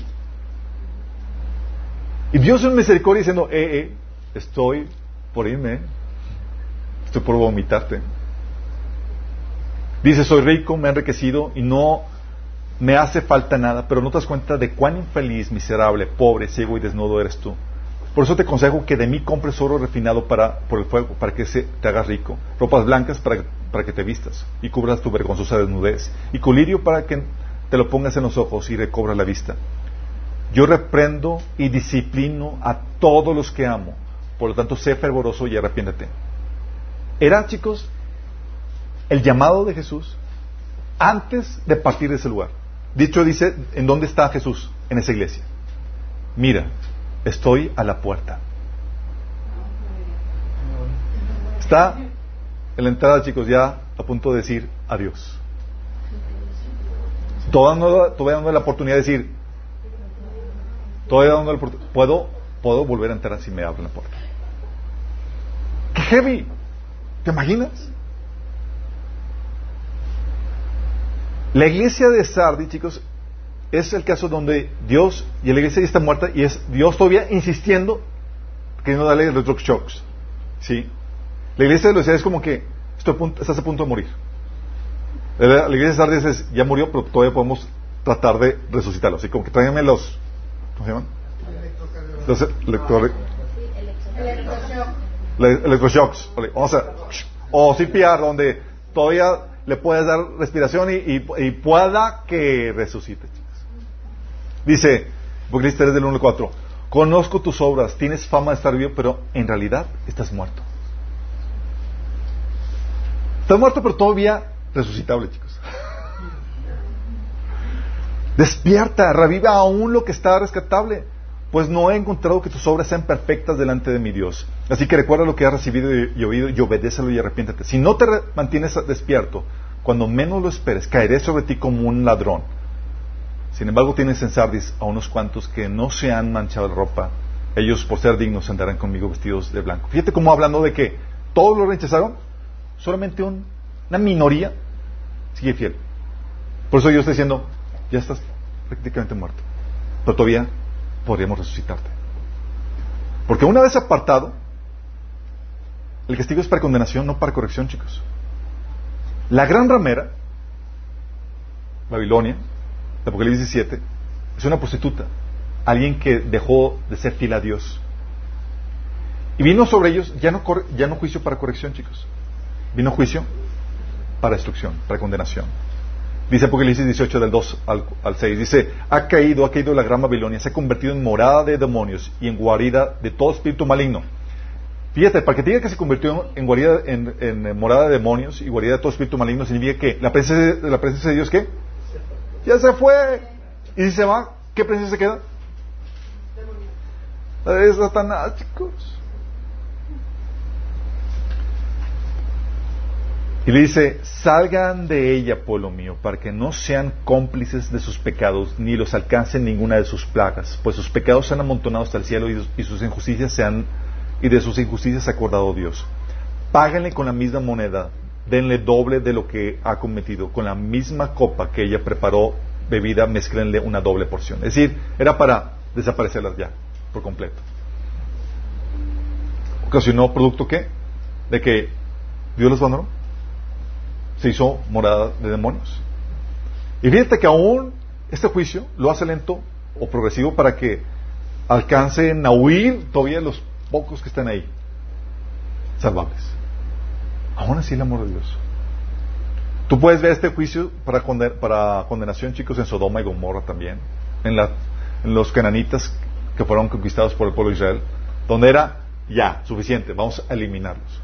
Y Dios en misericordia diciendo, eh, eh, estoy por irme, estoy por vomitarte. Dice, soy rico, me he enriquecido y no me hace falta nada, pero no te das cuenta de cuán infeliz, miserable, pobre, ciego y desnudo eres tú. Por eso te aconsejo que de mí compres oro refinado para, por el fuego, para que se, te hagas rico, ropas blancas para, que te vistas y cubras tu vergonzosa desnudez, y colirio para que te lo pongas en los ojos y recobras la vista. Yo reprendo y disciplino a todos los que amo, por lo tanto sé fervoroso y arrepiéntete. Era, chicos, el llamado de Jesús antes de partir de ese lugar. Dicho dice, ¿en dónde está Jesús? En esa iglesia. Mira, estoy a la puerta. Está en la entrada, chicos, ya a punto de decir adiós. Todavía dando la oportunidad de decir, todavía dando la oportunidad, puedo, puedo volver a entrar si me abren la puerta. ¡Qué heavy! ¿Te imaginas? La iglesia de Sardi, chicos, es el caso donde Dios, y la iglesia ya está muerta, y es Dios todavía insistiendo queriendo darle electroshocks. ¿Sí? La iglesia de los es como que estoy a punto, estás a punto de morir. La, iglesia de Sardi es, ya murió, pero todavía podemos tratar de resucitarlo. Así como que tráiganme los, ¿cómo se llaman? Los electro, electroshocks. Vamos a, o CPR, donde todavía le puedes dar respiración y, pueda que resucite. Dice, Apocalipsis 3 del 1 al 4, conozco tus obras, tienes fama de estar vivo, pero en realidad estás muerto. Estás muerto, pero todavía resucitable, chicos. (laughs) Despierta, reviva aún lo que está rescatable pues no he encontrado que tus obras sean perfectas delante de mi Dios. Así que recuerda lo que has recibido y oído y obedécelo y arrepiéntate. Si no te mantienes despierto, cuando menos lo esperes, caeré sobre ti como un ladrón. Sin embargo, tienes en Sardis a unos cuantos que no se han manchado de ropa. Ellos, por ser dignos, andarán conmigo vestidos de blanco. Fíjate cómo hablando de que todos lo rechazaron, solamente una minoría sigue fiel. Por eso yo estoy diciendo, ya estás prácticamente muerto. Pero todavía podríamos resucitarte. Porque una vez apartado, el castigo es para condenación, no para corrección, chicos. La gran ramera, Babilonia, Apocalipsis 17, es una prostituta, alguien que dejó de ser fiel a Dios. Y vino sobre ellos ya no, ya no juicio para corrección, chicos. Vino juicio para destrucción, para condenación. Dice Apocalipsis 18 del 2 al, 6, dice, ha caído, ha caído la gran Babilonia, se ha convertido en morada de demonios y en guarida de todo espíritu maligno. Fíjate, para que diga que se convirtió en guarida, en, morada de demonios y guarida de todo espíritu maligno, significa que la presencia, la presencia de Dios, ¿qué? Ya se fue. Y si se va, ¿qué presencia se queda? Satanás, chicos. Y le dice, salgan de ella, pueblo mío, para que no sean cómplices de sus pecados, ni los alcancen ninguna de sus plagas, pues sus pecados se han amontonado hasta el cielo y, sus injusticias se han, y de sus injusticias se ha acordado Dios. Páganle con la misma moneda, denle doble de lo que ha cometido, con la misma copa que ella preparó bebida, mezclenle una doble porción. Es decir, era para desaparecerlas ya, por completo. ¿Ocasionó producto qué? De que Dios los abandonó se hizo morada de demonios. Y fíjate que aún este juicio lo hace lento o progresivo para que alcancen a huir todavía los pocos que están ahí, salvables. Aún así el amor de Dios. Tú puedes ver este juicio para, para condenación, chicos, en Sodoma y Gomorra también, en, la, en los cananitas que fueron conquistados por el pueblo de Israel, donde era ya, suficiente, vamos a eliminarlos.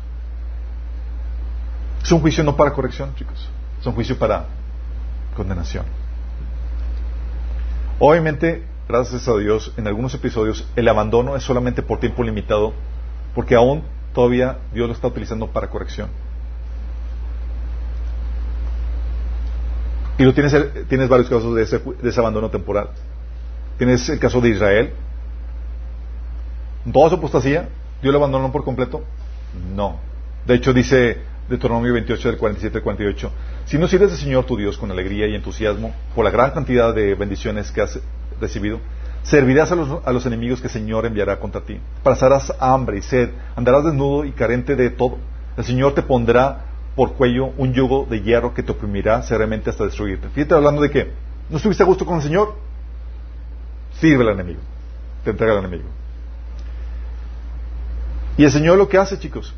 Es un juicio no para corrección, chicos. Es un juicio para condenación. Obviamente, gracias a Dios, en algunos episodios el abandono es solamente por tiempo limitado, porque aún todavía Dios lo está utilizando para corrección. Y lo tienes, tienes varios casos de ese, de abandono temporal. Tienes el caso de Israel. ¿En toda su apostasía? ¿Dios lo abandonó por completo? No. De hecho, dice Deuteronomio 28 del 47 al 48. Si no sirves al Señor tu Dios con alegría y entusiasmo por la gran cantidad de bendiciones que has recibido, Servirás a los, a los enemigos que el Señor enviará contra ti. Pasarás hambre y sed, andarás desnudo y carente de todo. El Señor te pondrá por cuello un yugo de hierro que te oprimirá seriamente hasta destruirte. Fíjate hablando de que no estuviste a gusto con el Señor, sirve al enemigo, te entrega al enemigo. Y el Señor lo que hace, chicos,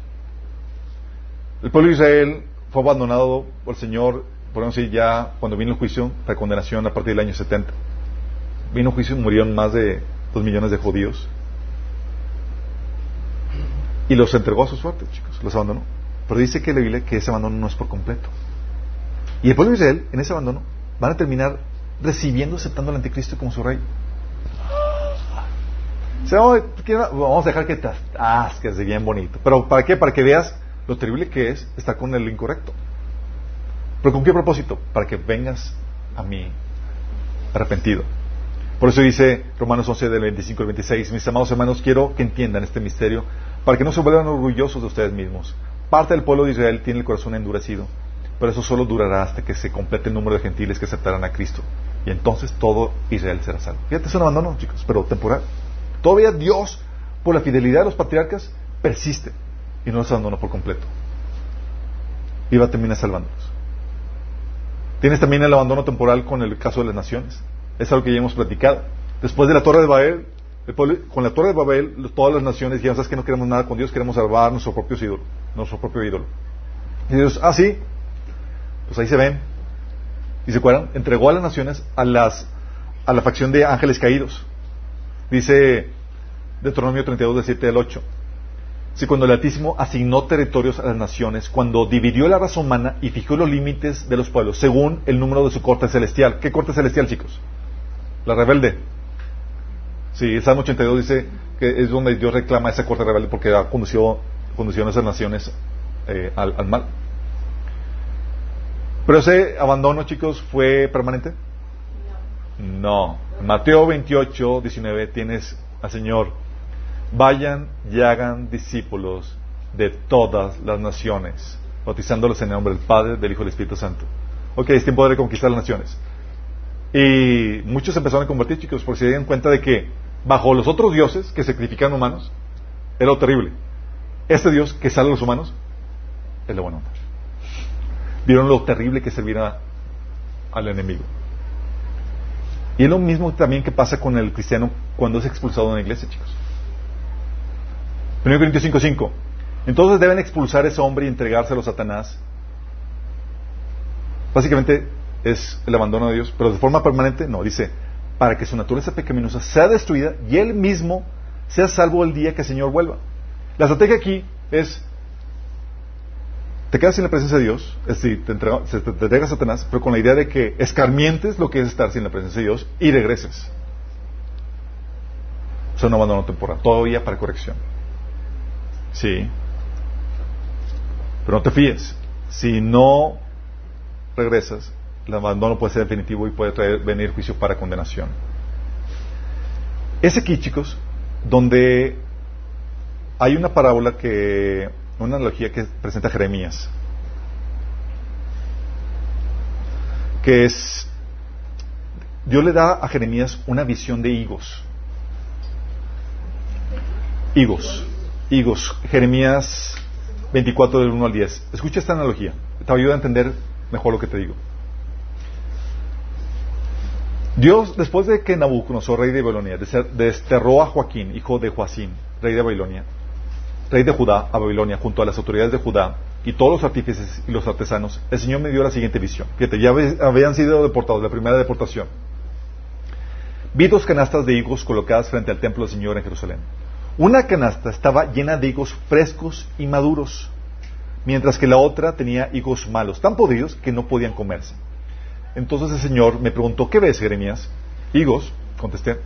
el pueblo de Israel fue abandonado por el Señor, por decir, ya cuando vino el juicio, la condenación a partir del año 70. Vino el juicio y murieron más de dos millones de judíos. Y los entregó a su suerte, chicos, los abandonó. Pero dice que la Biblia que ese abandono no es por completo. Y el pueblo de Israel, en ese abandono, van a terminar recibiendo, aceptando al anticristo como su rey. vamos a dejar que te asques de bien bonito. Pero ¿para qué? Para que veas lo terrible que es estar con el incorrecto. ¿Pero con qué propósito? Para que vengas a mí arrepentido. Por eso dice Romanos 11 del 25 al 26, mis amados hermanos, quiero que entiendan este misterio para que no se vuelvan orgullosos de ustedes mismos. Parte del pueblo de Israel tiene el corazón endurecido, pero eso solo durará hasta que se complete el número de gentiles que aceptarán a Cristo. Y entonces todo Israel será salvo. Fíjate, es un abandono, chicos, pero temporal. Todavía Dios, por la fidelidad de los patriarcas, persiste y no los abandona por completo. Y va a terminar salvándolos. Tienes también el abandono temporal con el caso de las naciones. Es algo que ya hemos platicado. Después de la Torre de Babel, con la Torre de Babel, todas las naciones dijeron, sabes que no queremos nada con Dios, queremos salvar nuestro propio ídolo, nuestro propio ídolo. Y Dios, ah, sí, pues ahí se ven. Y se acuerdan, entregó a las naciones a las a la facción de ángeles caídos. Dice Deuteronomio 32, del 7 al 8. Si cuando el Altísimo asignó territorios a las naciones, cuando dividió la raza humana y fijó los límites de los pueblos, según el número de su corte celestial. ¿Qué corte celestial, chicos? La rebelde. Sí, el Salmo 82 dice que es donde Dios reclama esa corte rebelde porque ha conducido, a esas naciones eh, al, al mal. Pero ese abandono, chicos, ¿fue permanente? No. Mateo 28, 19 tienes al Señor Vayan y hagan discípulos de todas las naciones, bautizándolos en el nombre del Padre, del Hijo y del Espíritu Santo. Ok, es tiempo de reconquistar las naciones. Y muchos empezaron a convertir, chicos, porque se dieron cuenta de que bajo los otros dioses que sacrifican humanos, era lo terrible. Este Dios que sale a los humanos, es lo bueno. Vieron lo terrible que servirá al enemigo. Y es lo mismo también que pasa con el cristiano cuando es expulsado de una iglesia, chicos. 1 Corintios 5:5. Entonces deben expulsar a ese hombre y entregárselo a Satanás. Básicamente es el abandono de Dios, pero de forma permanente no, dice, para que su naturaleza pecaminosa sea destruida y él mismo sea salvo el día que el Señor vuelva. La estrategia aquí es, te quedas sin la presencia de Dios, es decir, te, entregas a Satanás, pero con la idea de que escarmientes lo que es estar sin la presencia de Dios y regreses. Es un abandono temporal, todavía para corrección. Sí. Pero no te fíes. Si no regresas, el abandono puede ser definitivo y puede traer, venir juicio para condenación. Es aquí, chicos, donde hay una parábola que, una analogía que presenta Jeremías, que es, Dios le da a Jeremías una visión de higos. Higos higos. Jeremías 24 del 1 al 10. Escucha esta analogía. Te ayuda a entender mejor lo que te digo. Dios, después de que Nabucodonosor, rey de Babilonia, desterró a Joaquín, hijo de Joacín, rey de Babilonia, rey de Judá, a Babilonia, junto a las autoridades de Judá y todos los artífices y los artesanos, el Señor me dio la siguiente visión. Fíjate, ya habían sido deportados, la primera deportación. Vi dos canastas de higos colocadas frente al templo del Señor en Jerusalén. Una canasta estaba llena de higos frescos y maduros, mientras que la otra tenía higos malos, tan podridos que no podían comerse. Entonces el Señor me preguntó, ¿qué ves, Jeremías? Higos, contesté,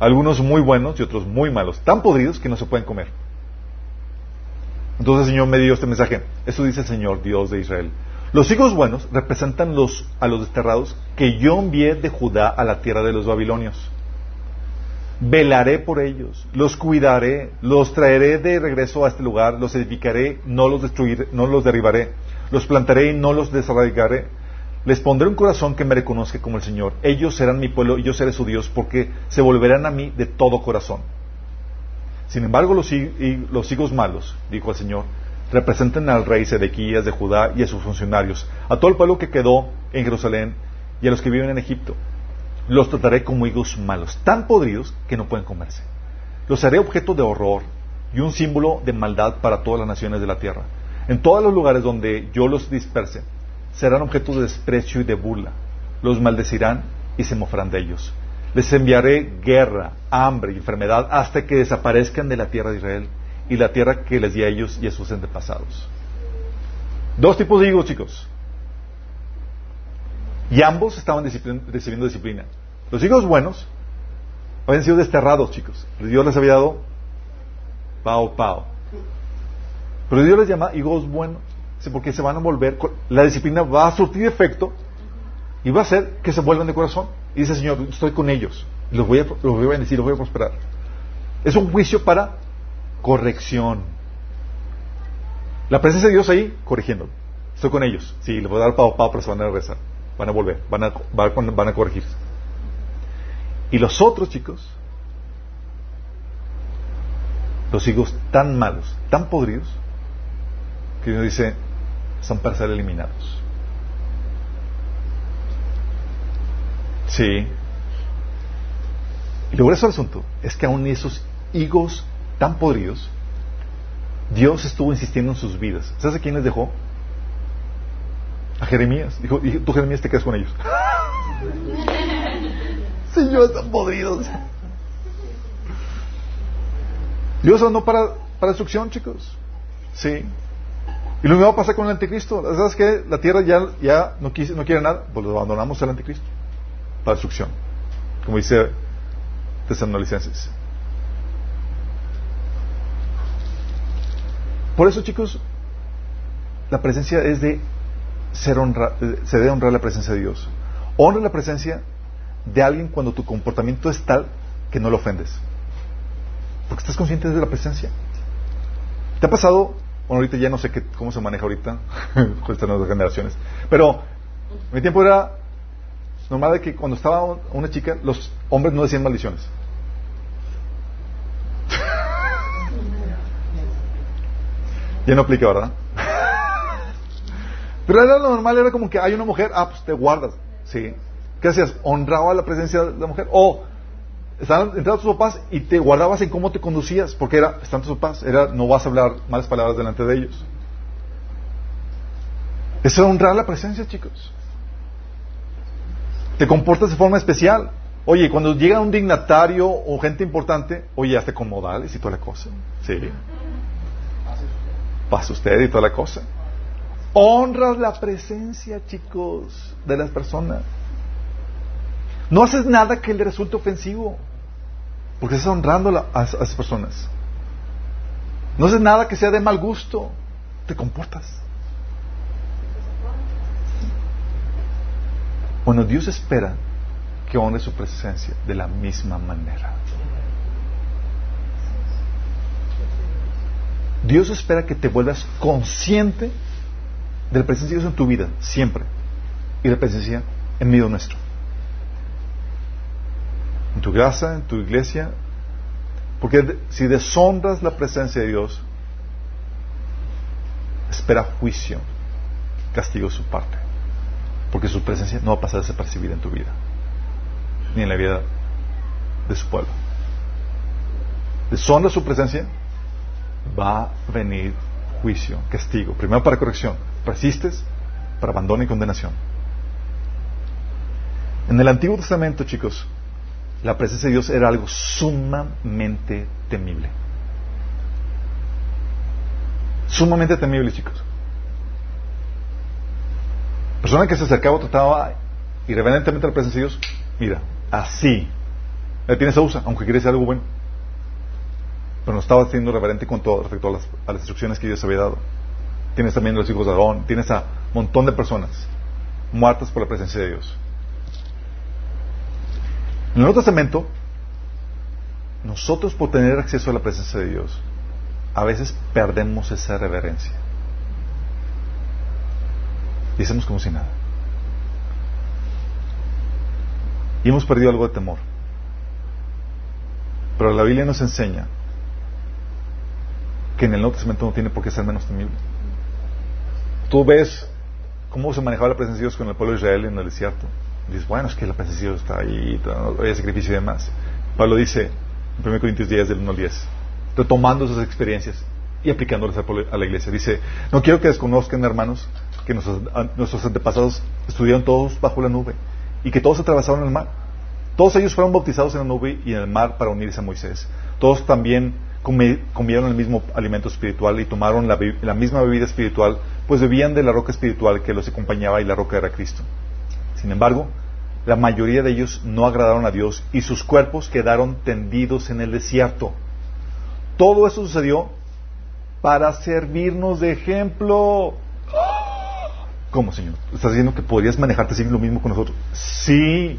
algunos muy buenos y otros muy malos, tan podridos que no se pueden comer. Entonces el Señor me dio este mensaje. Eso dice el Señor, Dios de Israel. Los higos buenos representan los, a los desterrados que yo envié de Judá a la tierra de los babilonios velaré por ellos, los cuidaré, los traeré de regreso a este lugar, los edificaré, no los destruiré, no los derribaré, los plantaré y no los desarraigaré, Les pondré un corazón que me reconozca como el Señor. Ellos serán mi pueblo y yo seré su Dios porque se volverán a mí de todo corazón. Sin embargo, los, los hijos malos, dijo el Señor, representan al rey Sedequías de Judá y a sus funcionarios, a todo el pueblo que quedó en Jerusalén y a los que viven en Egipto. Los trataré como higos malos, tan podridos que no pueden comerse. Los haré objeto de horror y un símbolo de maldad para todas las naciones de la tierra. En todos los lugares donde yo los disperse, serán objeto de desprecio y de burla. Los maldecirán y se mofarán de ellos. Les enviaré guerra, hambre y enfermedad hasta que desaparezcan de la tierra de Israel y la tierra que les di a ellos y a sus antepasados. Dos tipos de higos, chicos. Y ambos estaban recibiendo disciplina. Los hijos buenos habían sido desterrados, chicos. Dios les había dado pao, pao. Pero Dios les llama hijos buenos, porque se van a volver, la disciplina va a surtir efecto y va a hacer que se vuelvan de corazón. Y dice Señor, estoy con ellos, los voy a, los voy a bendecir, los voy a prosperar. Es un juicio para corrección. La presencia de Dios ahí, corrigiendo. Estoy con ellos. Sí, les voy a dar pao, pao, pero se van a regresar. Van a volver, van a, van a corregirse. Y los otros chicos, los hijos tan malos, tan podridos, que Dios dice, son para ser eliminados. Sí. Y lo grueso del asunto es que aún esos higos tan podridos, Dios estuvo insistiendo en sus vidas. ¿Sabes a quién les dejó? A Jeremías. Dijo, tú Jeremías te quedas con ellos. (laughs) Señor, están podridos. Dios no para, para destrucción, chicos. Sí. Y lo mismo va a pasar con el anticristo. ¿Sabes qué? La tierra ya, ya no, no quiere nada, pues lo abandonamos al anticristo. Para destrucción. Como dice Tesalonicenses. Por eso, chicos, la presencia es de ser honra, se debe honrar la presencia de Dios. Honra la presencia de alguien cuando tu comportamiento es tal que no lo ofendes. Porque estás consciente de la presencia. ¿Te ha pasado? Bueno, ahorita ya no sé qué, cómo se maneja ahorita con estas nuevas generaciones. Pero mi tiempo era normal de que cuando estaba una chica, los hombres no decían maldiciones. (laughs) ya no aplica, ¿verdad? Pero era lo normal, era como que hay una mujer, ah, pues te guardas. Sí. ¿Qué hacías? Honraba la presencia de la mujer. O estaban entrando tus papás y te guardabas en cómo te conducías, porque era, están tus papás, era, no vas a hablar malas palabras delante de ellos. Eso es honrar la presencia, chicos. Te comportas de forma especial. Oye, cuando llega un dignatario o gente importante, oye, hazte con modales y toda la cosa. Sí. Pasa usted y toda la cosa. Honras la presencia, chicos, de las personas. No haces nada que le resulte ofensivo, porque estás honrando a, esas personas. No haces nada que sea de mal gusto, te comportas. Bueno, Dios espera que honre su presencia de la misma manera. Dios espera que te vuelvas consciente de la presencia de Dios en tu vida, siempre, y de la presencia en medio nuestro. En tu casa, en tu iglesia, porque si deshonras la presencia de Dios, espera juicio, castigo su parte, porque su presencia no va a pasar desapercibida en tu vida, ni en la vida de su pueblo. Deshonra su presencia, va a venir juicio, castigo, primero para corrección, persistes para abandono y condenación. En el Antiguo Testamento, chicos, la presencia de Dios era algo sumamente temible. Sumamente temible, chicos. Persona que se acercaba trataba irreverentemente la presencia de Dios, mira, así. Le tienes a usa, aunque quiere decir algo bueno. Pero no estaba siendo reverente con todo respecto a las, a las instrucciones que Dios había dado. Tienes también los hijos de Adón, tienes a un montón de personas muertas por la presencia de Dios. En el Nuevo Testamento, nosotros por tener acceso a la presencia de Dios, a veces perdemos esa reverencia. Y hacemos como si nada. Y hemos perdido algo de temor. Pero la Biblia nos enseña que en el Nuevo Testamento no tiene por qué ser menos temible. Tú ves cómo se manejaba la presencia de Dios con el pueblo de Israel en el desierto. Dices, bueno, es que la presencia de Dios está ahí, hay sacrificio y demás. Pablo dice en 1 Corintios 10, del 1 al 10, retomando esas experiencias y aplicándolas a la iglesia. Dice, no quiero que desconozcan, hermanos, que nuestros, antepasados estuvieron todos bajo la nube y que todos atravesaron el mar. Todos ellos fueron bautizados en la nube y en el mar para unirse a Moisés. Todos también comieron el mismo alimento espiritual y tomaron la, la, misma bebida espiritual, pues bebían de la roca espiritual que los acompañaba y la roca era Cristo. Sin embargo, la mayoría de ellos no agradaron a Dios y sus cuerpos quedaron tendidos en el desierto. Todo eso sucedió para servirnos de ejemplo. ¿Cómo, Señor? ¿Estás diciendo que podrías manejarte así lo mismo con nosotros? Sí.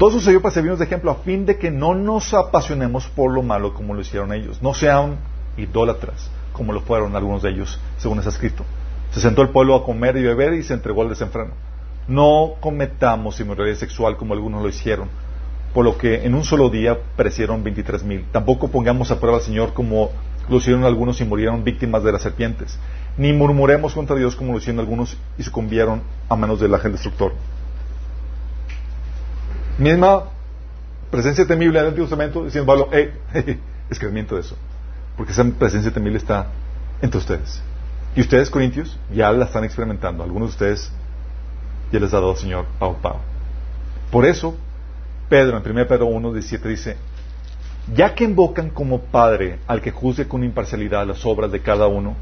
Todo sucedió para servirnos de ejemplo a fin de que no nos apasionemos por lo malo como lo hicieron ellos. No sean idólatras como lo fueron algunos de ellos, según está escrito. Se sentó el pueblo a comer y beber y se entregó al desenfreno. No cometamos inmoralidad sexual como algunos lo hicieron, por lo que en un solo día perecieron veintitrés mil. Tampoco pongamos a prueba al Señor como lo hicieron algunos y murieron víctimas de las serpientes. Ni murmuremos contra Dios como lo hicieron algunos y sucumbieron a manos del ángel destructor. Misma presencia temible en el Antiguo Testamento, diciendo Pablo, eh, escribimiento de eso. Porque esa presencia temible está entre ustedes. Y ustedes, corintios, ya la están experimentando. Algunos de ustedes ya les ha dado el Señor a Por eso, Pedro, en 1 Pedro 1, 17, dice, ya que invocan como Padre al que juzgue con imparcialidad las obras de cada uno,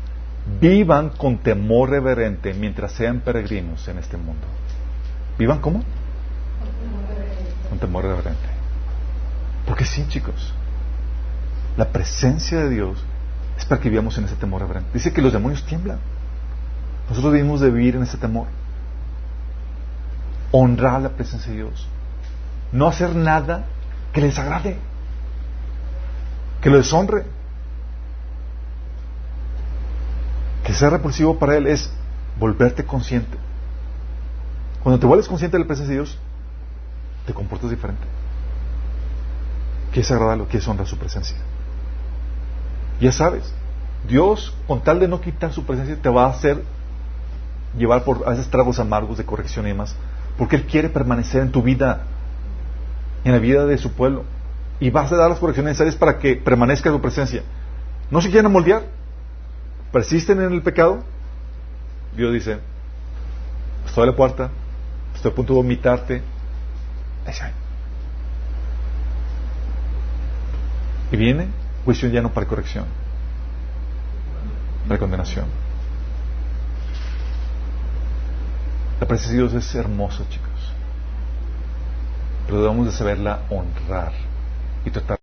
vivan con temor reverente mientras sean peregrinos en este mundo. ¿Vivan cómo? Temor reverente. Porque sí, chicos, la presencia de Dios es para que vivamos en ese temor reverente. Dice que los demonios tiemblan. Nosotros debemos de vivir en ese temor. Honrar la presencia de Dios. No hacer nada que les agrade. Que lo deshonre. Que sea repulsivo para Él es volverte consciente. Cuando te vuelves consciente de la presencia de Dios, te comportas diferente. Quieres agradarlo, quieres honrar su presencia. Ya sabes, Dios, con tal de no quitar su presencia, te va a hacer llevar por a esos tragos amargos de corrección y demás, porque Él quiere permanecer en tu vida, en la vida de su pueblo, y vas a dar las correcciones necesarias para que permanezca su presencia. No se quieren moldear, persisten en el pecado. Dios dice: Estoy a la puerta, estoy a punto de vomitarte. Y viene juicio ya no para corrección, para condenación. La presencia de Dios es hermosa, chicos. Pero debemos de saberla honrar y tratar